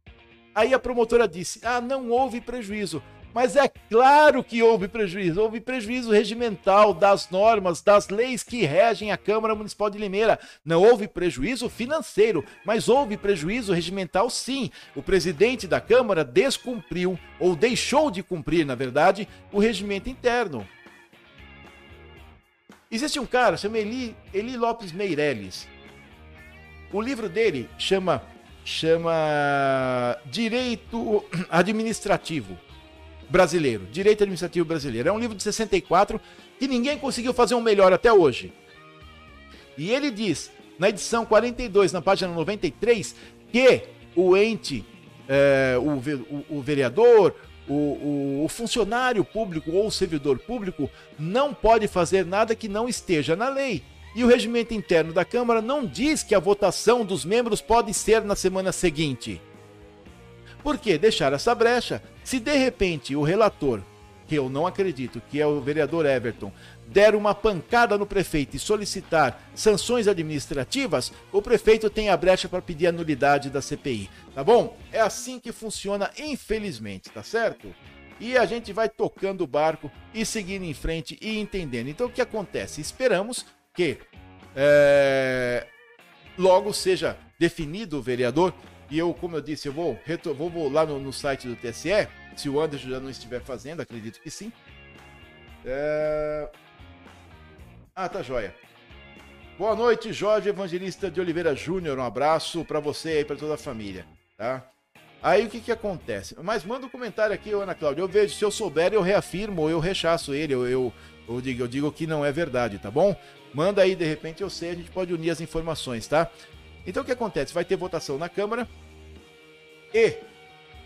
Aí a promotora disse: ah, não houve prejuízo. Mas é claro que houve prejuízo, houve prejuízo regimental das normas, das leis que regem a Câmara Municipal de Limeira. Não houve prejuízo financeiro, mas houve prejuízo regimental sim. O presidente da Câmara descumpriu, ou deixou de cumprir, na verdade, o regimento interno. Existe um cara, chama Eli, Eli Lopes Meirelles. O livro dele chama chama Direito Administrativo Brasileiro, Direito Administrativo Brasileiro. É um livro de 64 que ninguém conseguiu fazer um melhor até hoje. E ele diz, na edição 42, na página 93, que o ente, é, o, o, o, vereador, o, o funcionário público ou o servidor público não pode fazer nada que não esteja na lei. E o regimento interno da Câmara não diz que a votação dos membros pode ser na semana seguinte. Por que deixar essa brecha? Se de repente o relator, que eu não acredito, que é o vereador Everton, der uma pancada no prefeito e solicitar sanções administrativas, o prefeito tem a brecha para pedir a nulidade da CPI, tá bom? É assim que funciona, infelizmente, tá certo? E a gente vai tocando o barco e seguindo em frente e entendendo. Então o que acontece? Esperamos que é, logo seja definido o vereador. E eu, como eu disse, eu vou, vou, vou lá no, no, site do TSE, se o Anderson já não estiver fazendo, acredito que sim. É... Ah, tá joia. Boa noite, Jorge Evangelista de Oliveira Júnior. Um abraço para você e para toda a família, tá? Aí o que que acontece? Mas manda um comentário aqui, Ana Cláudia. Eu vejo, se eu souber, eu reafirmo ou eu rechaço ele. Eu, eu, eu, digo, eu digo que não é verdade, tá bom? Manda aí, de repente eu sei, a gente pode unir as informações, tá? Então o que acontece? Vai ter votação na Câmara e,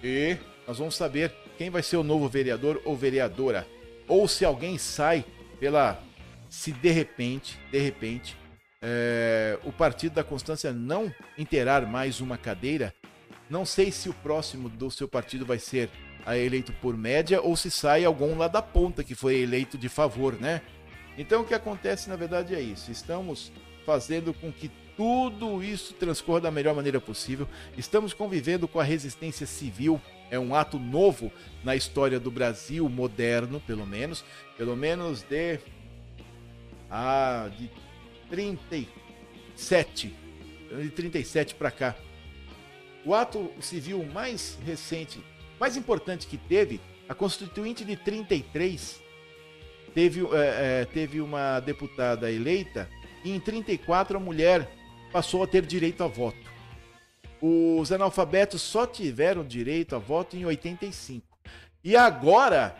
e nós vamos saber quem vai ser o novo vereador ou vereadora. Ou se alguém sai pela. Se de repente, de repente, é, o Partido da Constância não interar mais uma cadeira, não sei se o próximo do seu partido vai ser eleito por média ou se sai algum lá da ponta que foi eleito de favor, né? Então o que acontece na verdade é isso. Estamos fazendo com que tudo isso transcorra da melhor maneira possível. Estamos convivendo com a resistência civil. É um ato novo na história do Brasil moderno, pelo menos, pelo menos de ah, de 37, de 37 para cá. O ato civil mais recente, mais importante que teve, a Constituinte de 33 teve, é, teve uma deputada eleita e em 34 a mulher passou a ter direito a voto. Os analfabetos só tiveram direito a voto em 85. E agora,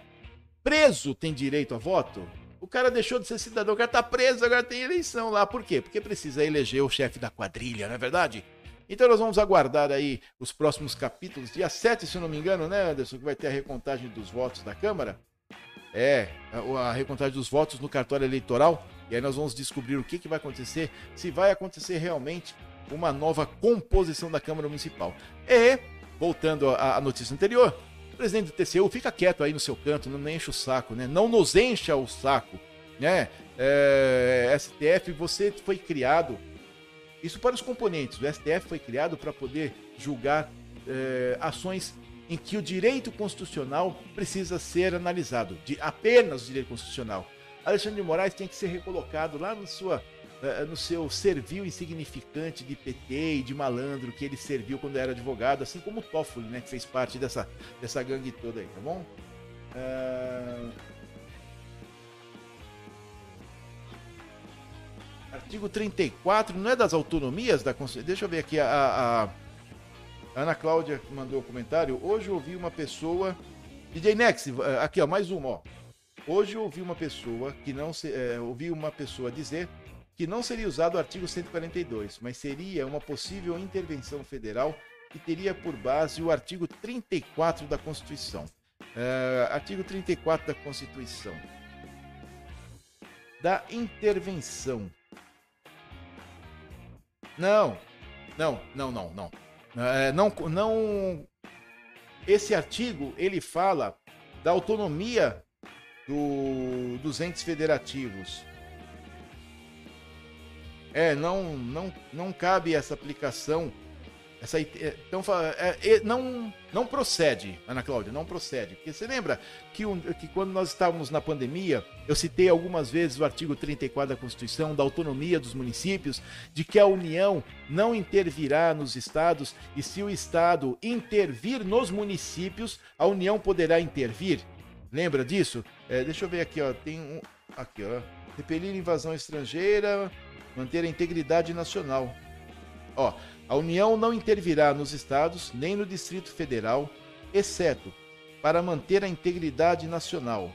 preso tem direito a voto? O cara deixou de ser cidadão, o cara tá preso, agora tem eleição lá. Por quê? Porque precisa eleger o chefe da quadrilha, não é verdade? Então nós vamos aguardar aí os próximos capítulos. Dia 7, se eu não me engano, né, Anderson, que vai ter a recontagem dos votos da Câmara. É, a, recontagem dos votos no cartório eleitoral. E aí nós vamos descobrir o que, que vai acontecer, se vai acontecer realmente uma nova composição da Câmara Municipal. E, voltando à notícia anterior, o presidente do TCU fica quieto aí no seu canto, não enche o saco, né? Não nos encha o saco, né? É, STF, você foi criado. Isso para os componentes. O STF foi criado para poder julgar é, ações em que o direito constitucional precisa ser analisado, de apenas o direito constitucional. Alexandre de Moraes tem que ser recolocado lá na sua uh, no seu servil insignificante de PT e de malandro que ele serviu quando era advogado, assim como o Toffoli, né, que fez parte dessa, dessa gangue toda aí, tá bom? Uh... Artigo 34, não é das autonomias da Constituição? Deixa eu ver aqui, a, a Ana Cláudia mandou o um comentário. Hoje eu ouvi uma pessoa. DJ Nex, aqui ó, mais uma, ó. Hoje eu ouvi uma pessoa que não se, é, ouvi uma pessoa dizer que não seria usado o artigo 142, mas seria uma possível intervenção federal que teria por base o artigo 34 da Constituição. É, artigo 34 da Constituição. Da intervenção. Não, não, não, não, não. É, não, não. Esse artigo ele fala da autonomia do, dos entes federativos. É, não, não, não cabe essa aplicação. Essa, então, é, é, não, não procede, Ana Cláudia, não procede. Porque você lembra que, que quando nós estávamos na pandemia, eu citei algumas vezes o artigo 34 da Constituição, da autonomia dos municípios, de que a União não intervirá nos estados, e se o Estado intervir nos municípios, a União poderá intervir. Lembra disso? É, deixa eu ver aqui, ó. Tem um. Aqui, ó. Repelir invasão estrangeira, manter a integridade nacional. Ó, a União não intervirá nos estados nem no Distrito Federal, exceto para manter a integridade nacional.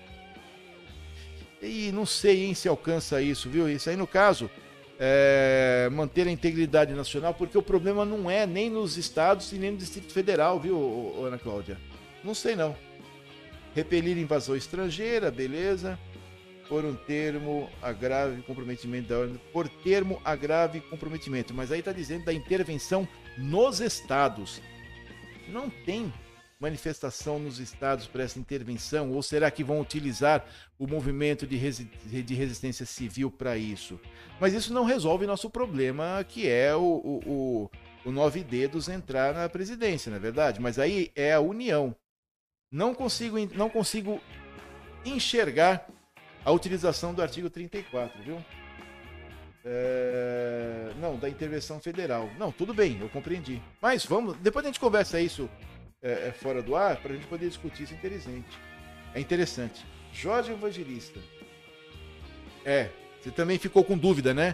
E não sei hein, se alcança isso, viu? Isso aí, no caso, é manter a integridade nacional, porque o problema não é nem nos estados e nem no Distrito Federal, viu, Ana Cláudia? Não sei não. Repelir invasão estrangeira, beleza. Por um termo agrave comprometimento da ordem. Por termo agrave comprometimento. Mas aí está dizendo da intervenção nos estados. Não tem manifestação nos estados para essa intervenção? Ou será que vão utilizar o movimento de, resi de resistência civil para isso? Mas isso não resolve nosso problema, que é o, o, o, o nove dedos entrar na presidência, não é verdade? Mas aí é a união. Não consigo, não consigo enxergar a utilização do artigo 34, viu? É... Não, da intervenção federal. Não, tudo bem, eu compreendi. Mas vamos, depois a gente conversa isso é, é fora do ar para a gente poder discutir isso interessante. É interessante. Jorge Evangelista. É, você também ficou com dúvida, né?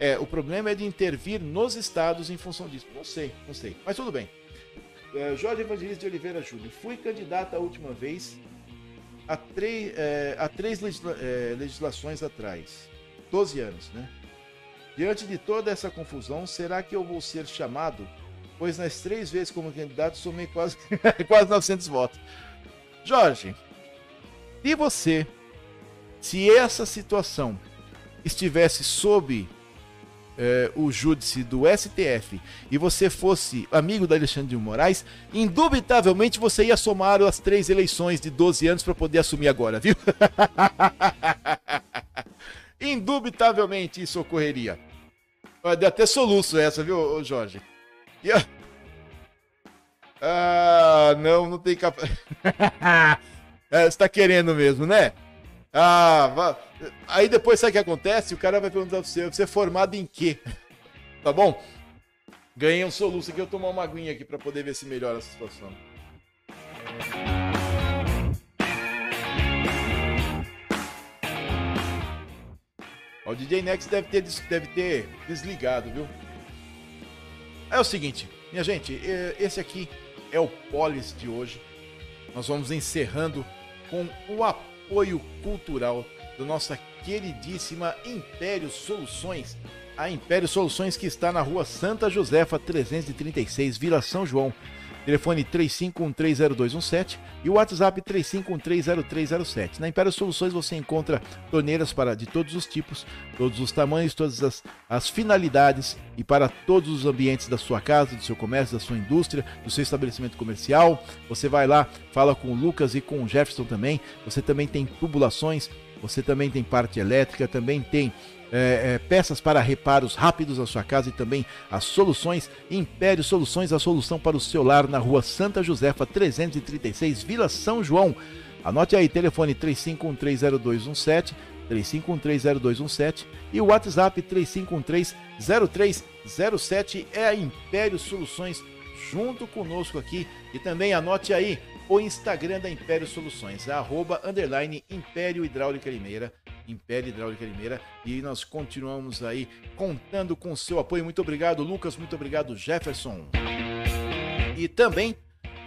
É, o problema é de intervir nos estados em função disso. Não sei, não sei. Mas tudo bem. É, Jorge Evangelista de Oliveira Júnior. Fui candidato a última vez há, três, é, há três legisla, é, legislações atrás. 12 anos, né? Diante de toda essa confusão, será que eu vou ser chamado? Pois nas três vezes como candidato somei quase, [LAUGHS] quase 900 votos. Jorge, e você, se essa situação estivesse sob eh, o júdice do STF e você fosse amigo da Alexandre de Moraes, indubitavelmente você ia somar as três eleições de 12 anos para poder assumir agora, viu? [LAUGHS] indubitavelmente isso ocorreria. Deu até soluço essa, viu, Jorge? Ah, não, não tem capa. [LAUGHS] é, você tá querendo mesmo, né? Ah, aí depois sabe o que acontece? O cara vai perguntar pra você, você é formado em quê? [LAUGHS] tá bom? Ganhei um soluço aqui, eu tomar uma aguinha aqui para poder ver se melhora a situação. o DJ Next deve ter, deve ter desligado, viu? É o seguinte, minha gente, esse aqui é o Polis de hoje. Nós vamos encerrando com o apoio apoio cultural da nossa queridíssima Império Soluções. A Império Soluções que está na rua Santa Josefa 336, Vila São João. Telefone 35130217 e o WhatsApp 35130307. Na Império Soluções você encontra torneiras para de todos os tipos, todos os tamanhos, todas as, as finalidades e para todos os ambientes da sua casa, do seu comércio, da sua indústria, do seu estabelecimento comercial. Você vai lá, fala com o Lucas e com o Jefferson também. Você também tem tubulações, você também tem parte elétrica, também tem é, é, peças para reparos rápidos na sua casa e também as soluções Império Soluções, a solução para o seu lar na rua Santa Josefa 336, Vila São João. Anote aí, telefone 35130217 35130217 e o WhatsApp 35130307 é a Império Soluções junto conosco aqui. E também anote aí o Instagram da Império Soluções, é arroba, underline Império Hidráulica Limeira, Império Hidráulica Limeira, e nós continuamos aí contando com seu apoio. Muito obrigado, Lucas, muito obrigado, Jefferson. E também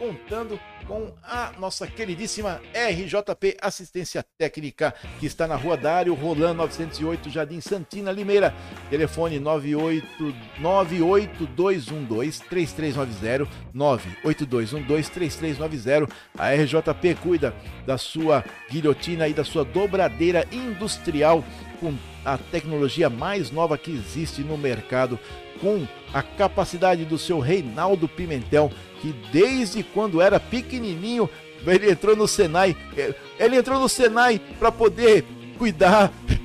contando com a nossa queridíssima RJP Assistência Técnica, que está na Rua Dário Rolando 908, Jardim Santina, Limeira. Telefone 98 98212 3390 98212 3390. A RJP cuida da sua guilhotina e da sua dobradeira industrial com a tecnologia mais nova que existe no mercado, com a capacidade do seu Reinaldo Pimentel que desde quando era pequenininho ele entrou no Senai, é, ele entrou no Senai para poder cuidar [LAUGHS]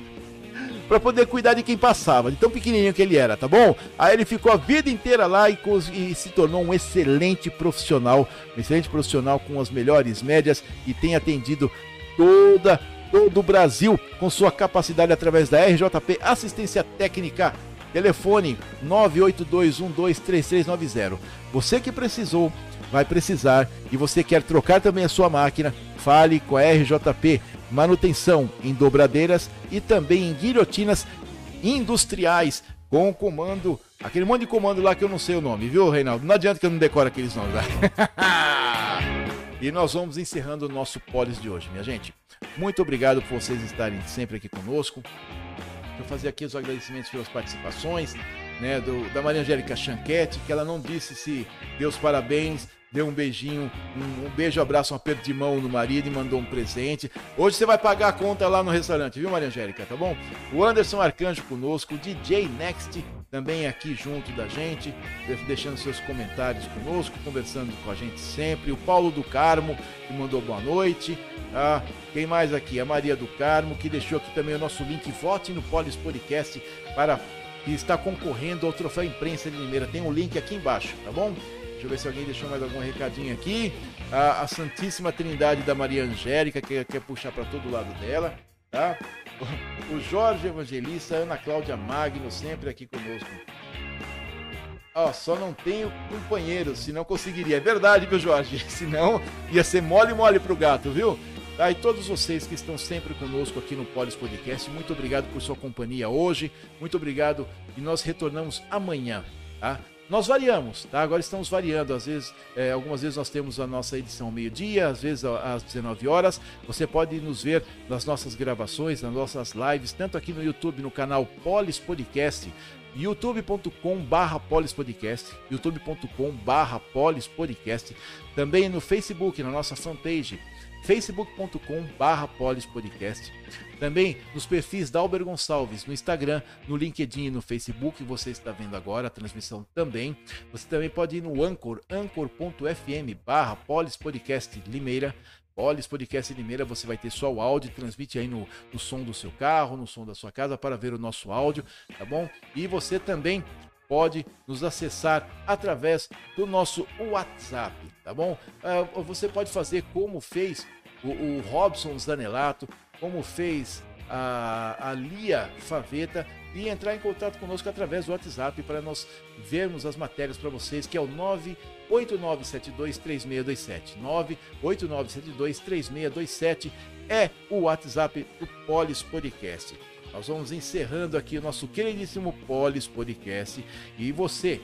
para poder cuidar de quem passava, de tão pequenininho que ele era, tá bom? Aí ele ficou a vida inteira lá e, e, se tornou um excelente profissional, um excelente profissional com as melhores médias e tem atendido toda todo o Brasil com sua capacidade através da RJP Assistência Técnica Telefone 982123390. Você que precisou, vai precisar e você quer trocar também a sua máquina, fale com a RJP Manutenção em dobradeiras e também em guilhotinas industriais com comando, aquele monte de comando lá que eu não sei o nome, viu, Reinaldo? Não adianta que eu não decoro aqueles nomes lá. [LAUGHS] e nós vamos encerrando o nosso Polis de hoje, minha gente. Muito obrigado por vocês estarem sempre aqui conosco. Eu fazer aqui os agradecimentos pelas participações, né, do, da Maria Angélica Chanquete, que ela não disse se deu os parabéns, deu um beijinho, um, um, beijo, abraço, um aperto de mão no marido e mandou um presente. Hoje você vai pagar a conta lá no restaurante, viu, Maria Angélica, tá bom? O Anderson Arcanjo conosco, o DJ Next também aqui junto da gente, deixando seus comentários conosco, conversando com a gente sempre. O Paulo do Carmo, que mandou boa noite. Ah, quem mais aqui? A Maria do Carmo, que deixou aqui também o nosso link. Vote no Polis Podcast para que está concorrendo ao Troféu Imprensa de Limeira. Tem um link aqui embaixo, tá bom? Deixa eu ver se alguém deixou mais algum recadinho aqui. A, a Santíssima Trindade da Maria Angélica, que quer puxar para todo lado dela, tá? O Jorge Evangelista, Ana Cláudia Magno, sempre aqui conosco. Oh, só não tenho companheiro, senão conseguiria. É verdade, viu, Jorge? [LAUGHS] Senão ia ser mole mole pro gato, viu? Tá, e todos vocês que estão sempre conosco aqui no Polis Podcast, muito obrigado por sua companhia hoje. Muito obrigado e nós retornamos amanhã, tá? Nós variamos, tá? Agora estamos variando. Às vezes, é, algumas vezes nós temos a nossa edição meio-dia, às vezes às 19 horas. Você pode nos ver nas nossas gravações, nas nossas lives, tanto aqui no YouTube, no canal Polis Podcast, youtube.com barra polispodcast, youtube.com barra polispodcast, também no Facebook, na nossa fanpage, facebook.com barra polispodcast, também nos perfis da Alber Gonçalves no Instagram, no LinkedIn e no Facebook, você está vendo agora a transmissão também. Você também pode ir no Anchor, anchor.fm barra polispodcast Limeira, Polis Podcast Limeira, você vai ter só o áudio, transmite aí no, no som do seu carro, no som da sua casa para ver o nosso áudio, tá bom? E você também pode nos acessar através do nosso WhatsApp, tá bom? Uh, você pode fazer como fez o, o Robson Zanelato, como fez a, a Lia Faveta e entrar em contato conosco através do WhatsApp para nós vermos as matérias para vocês, que é o 989723627. 989723627 é o WhatsApp do Polis Podcast. Nós vamos encerrando aqui o nosso queridíssimo Polis Podcast e você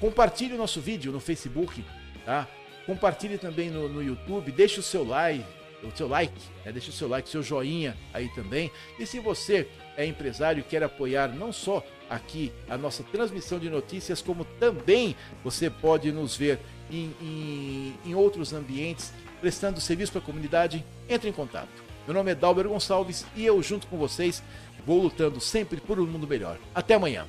compartilhe o nosso vídeo no Facebook, tá? Compartilhe também no, no YouTube, deixe o seu like, o seu like, né? deixe o seu like, seu joinha aí também. E se você é empresário e quer apoiar não só aqui a nossa transmissão de notícias, como também você pode nos ver em, em, em outros ambientes prestando serviço para a comunidade, entre em contato. Meu nome é Dalber Gonçalves e eu, junto com vocês, vou lutando sempre por um mundo melhor. Até amanhã!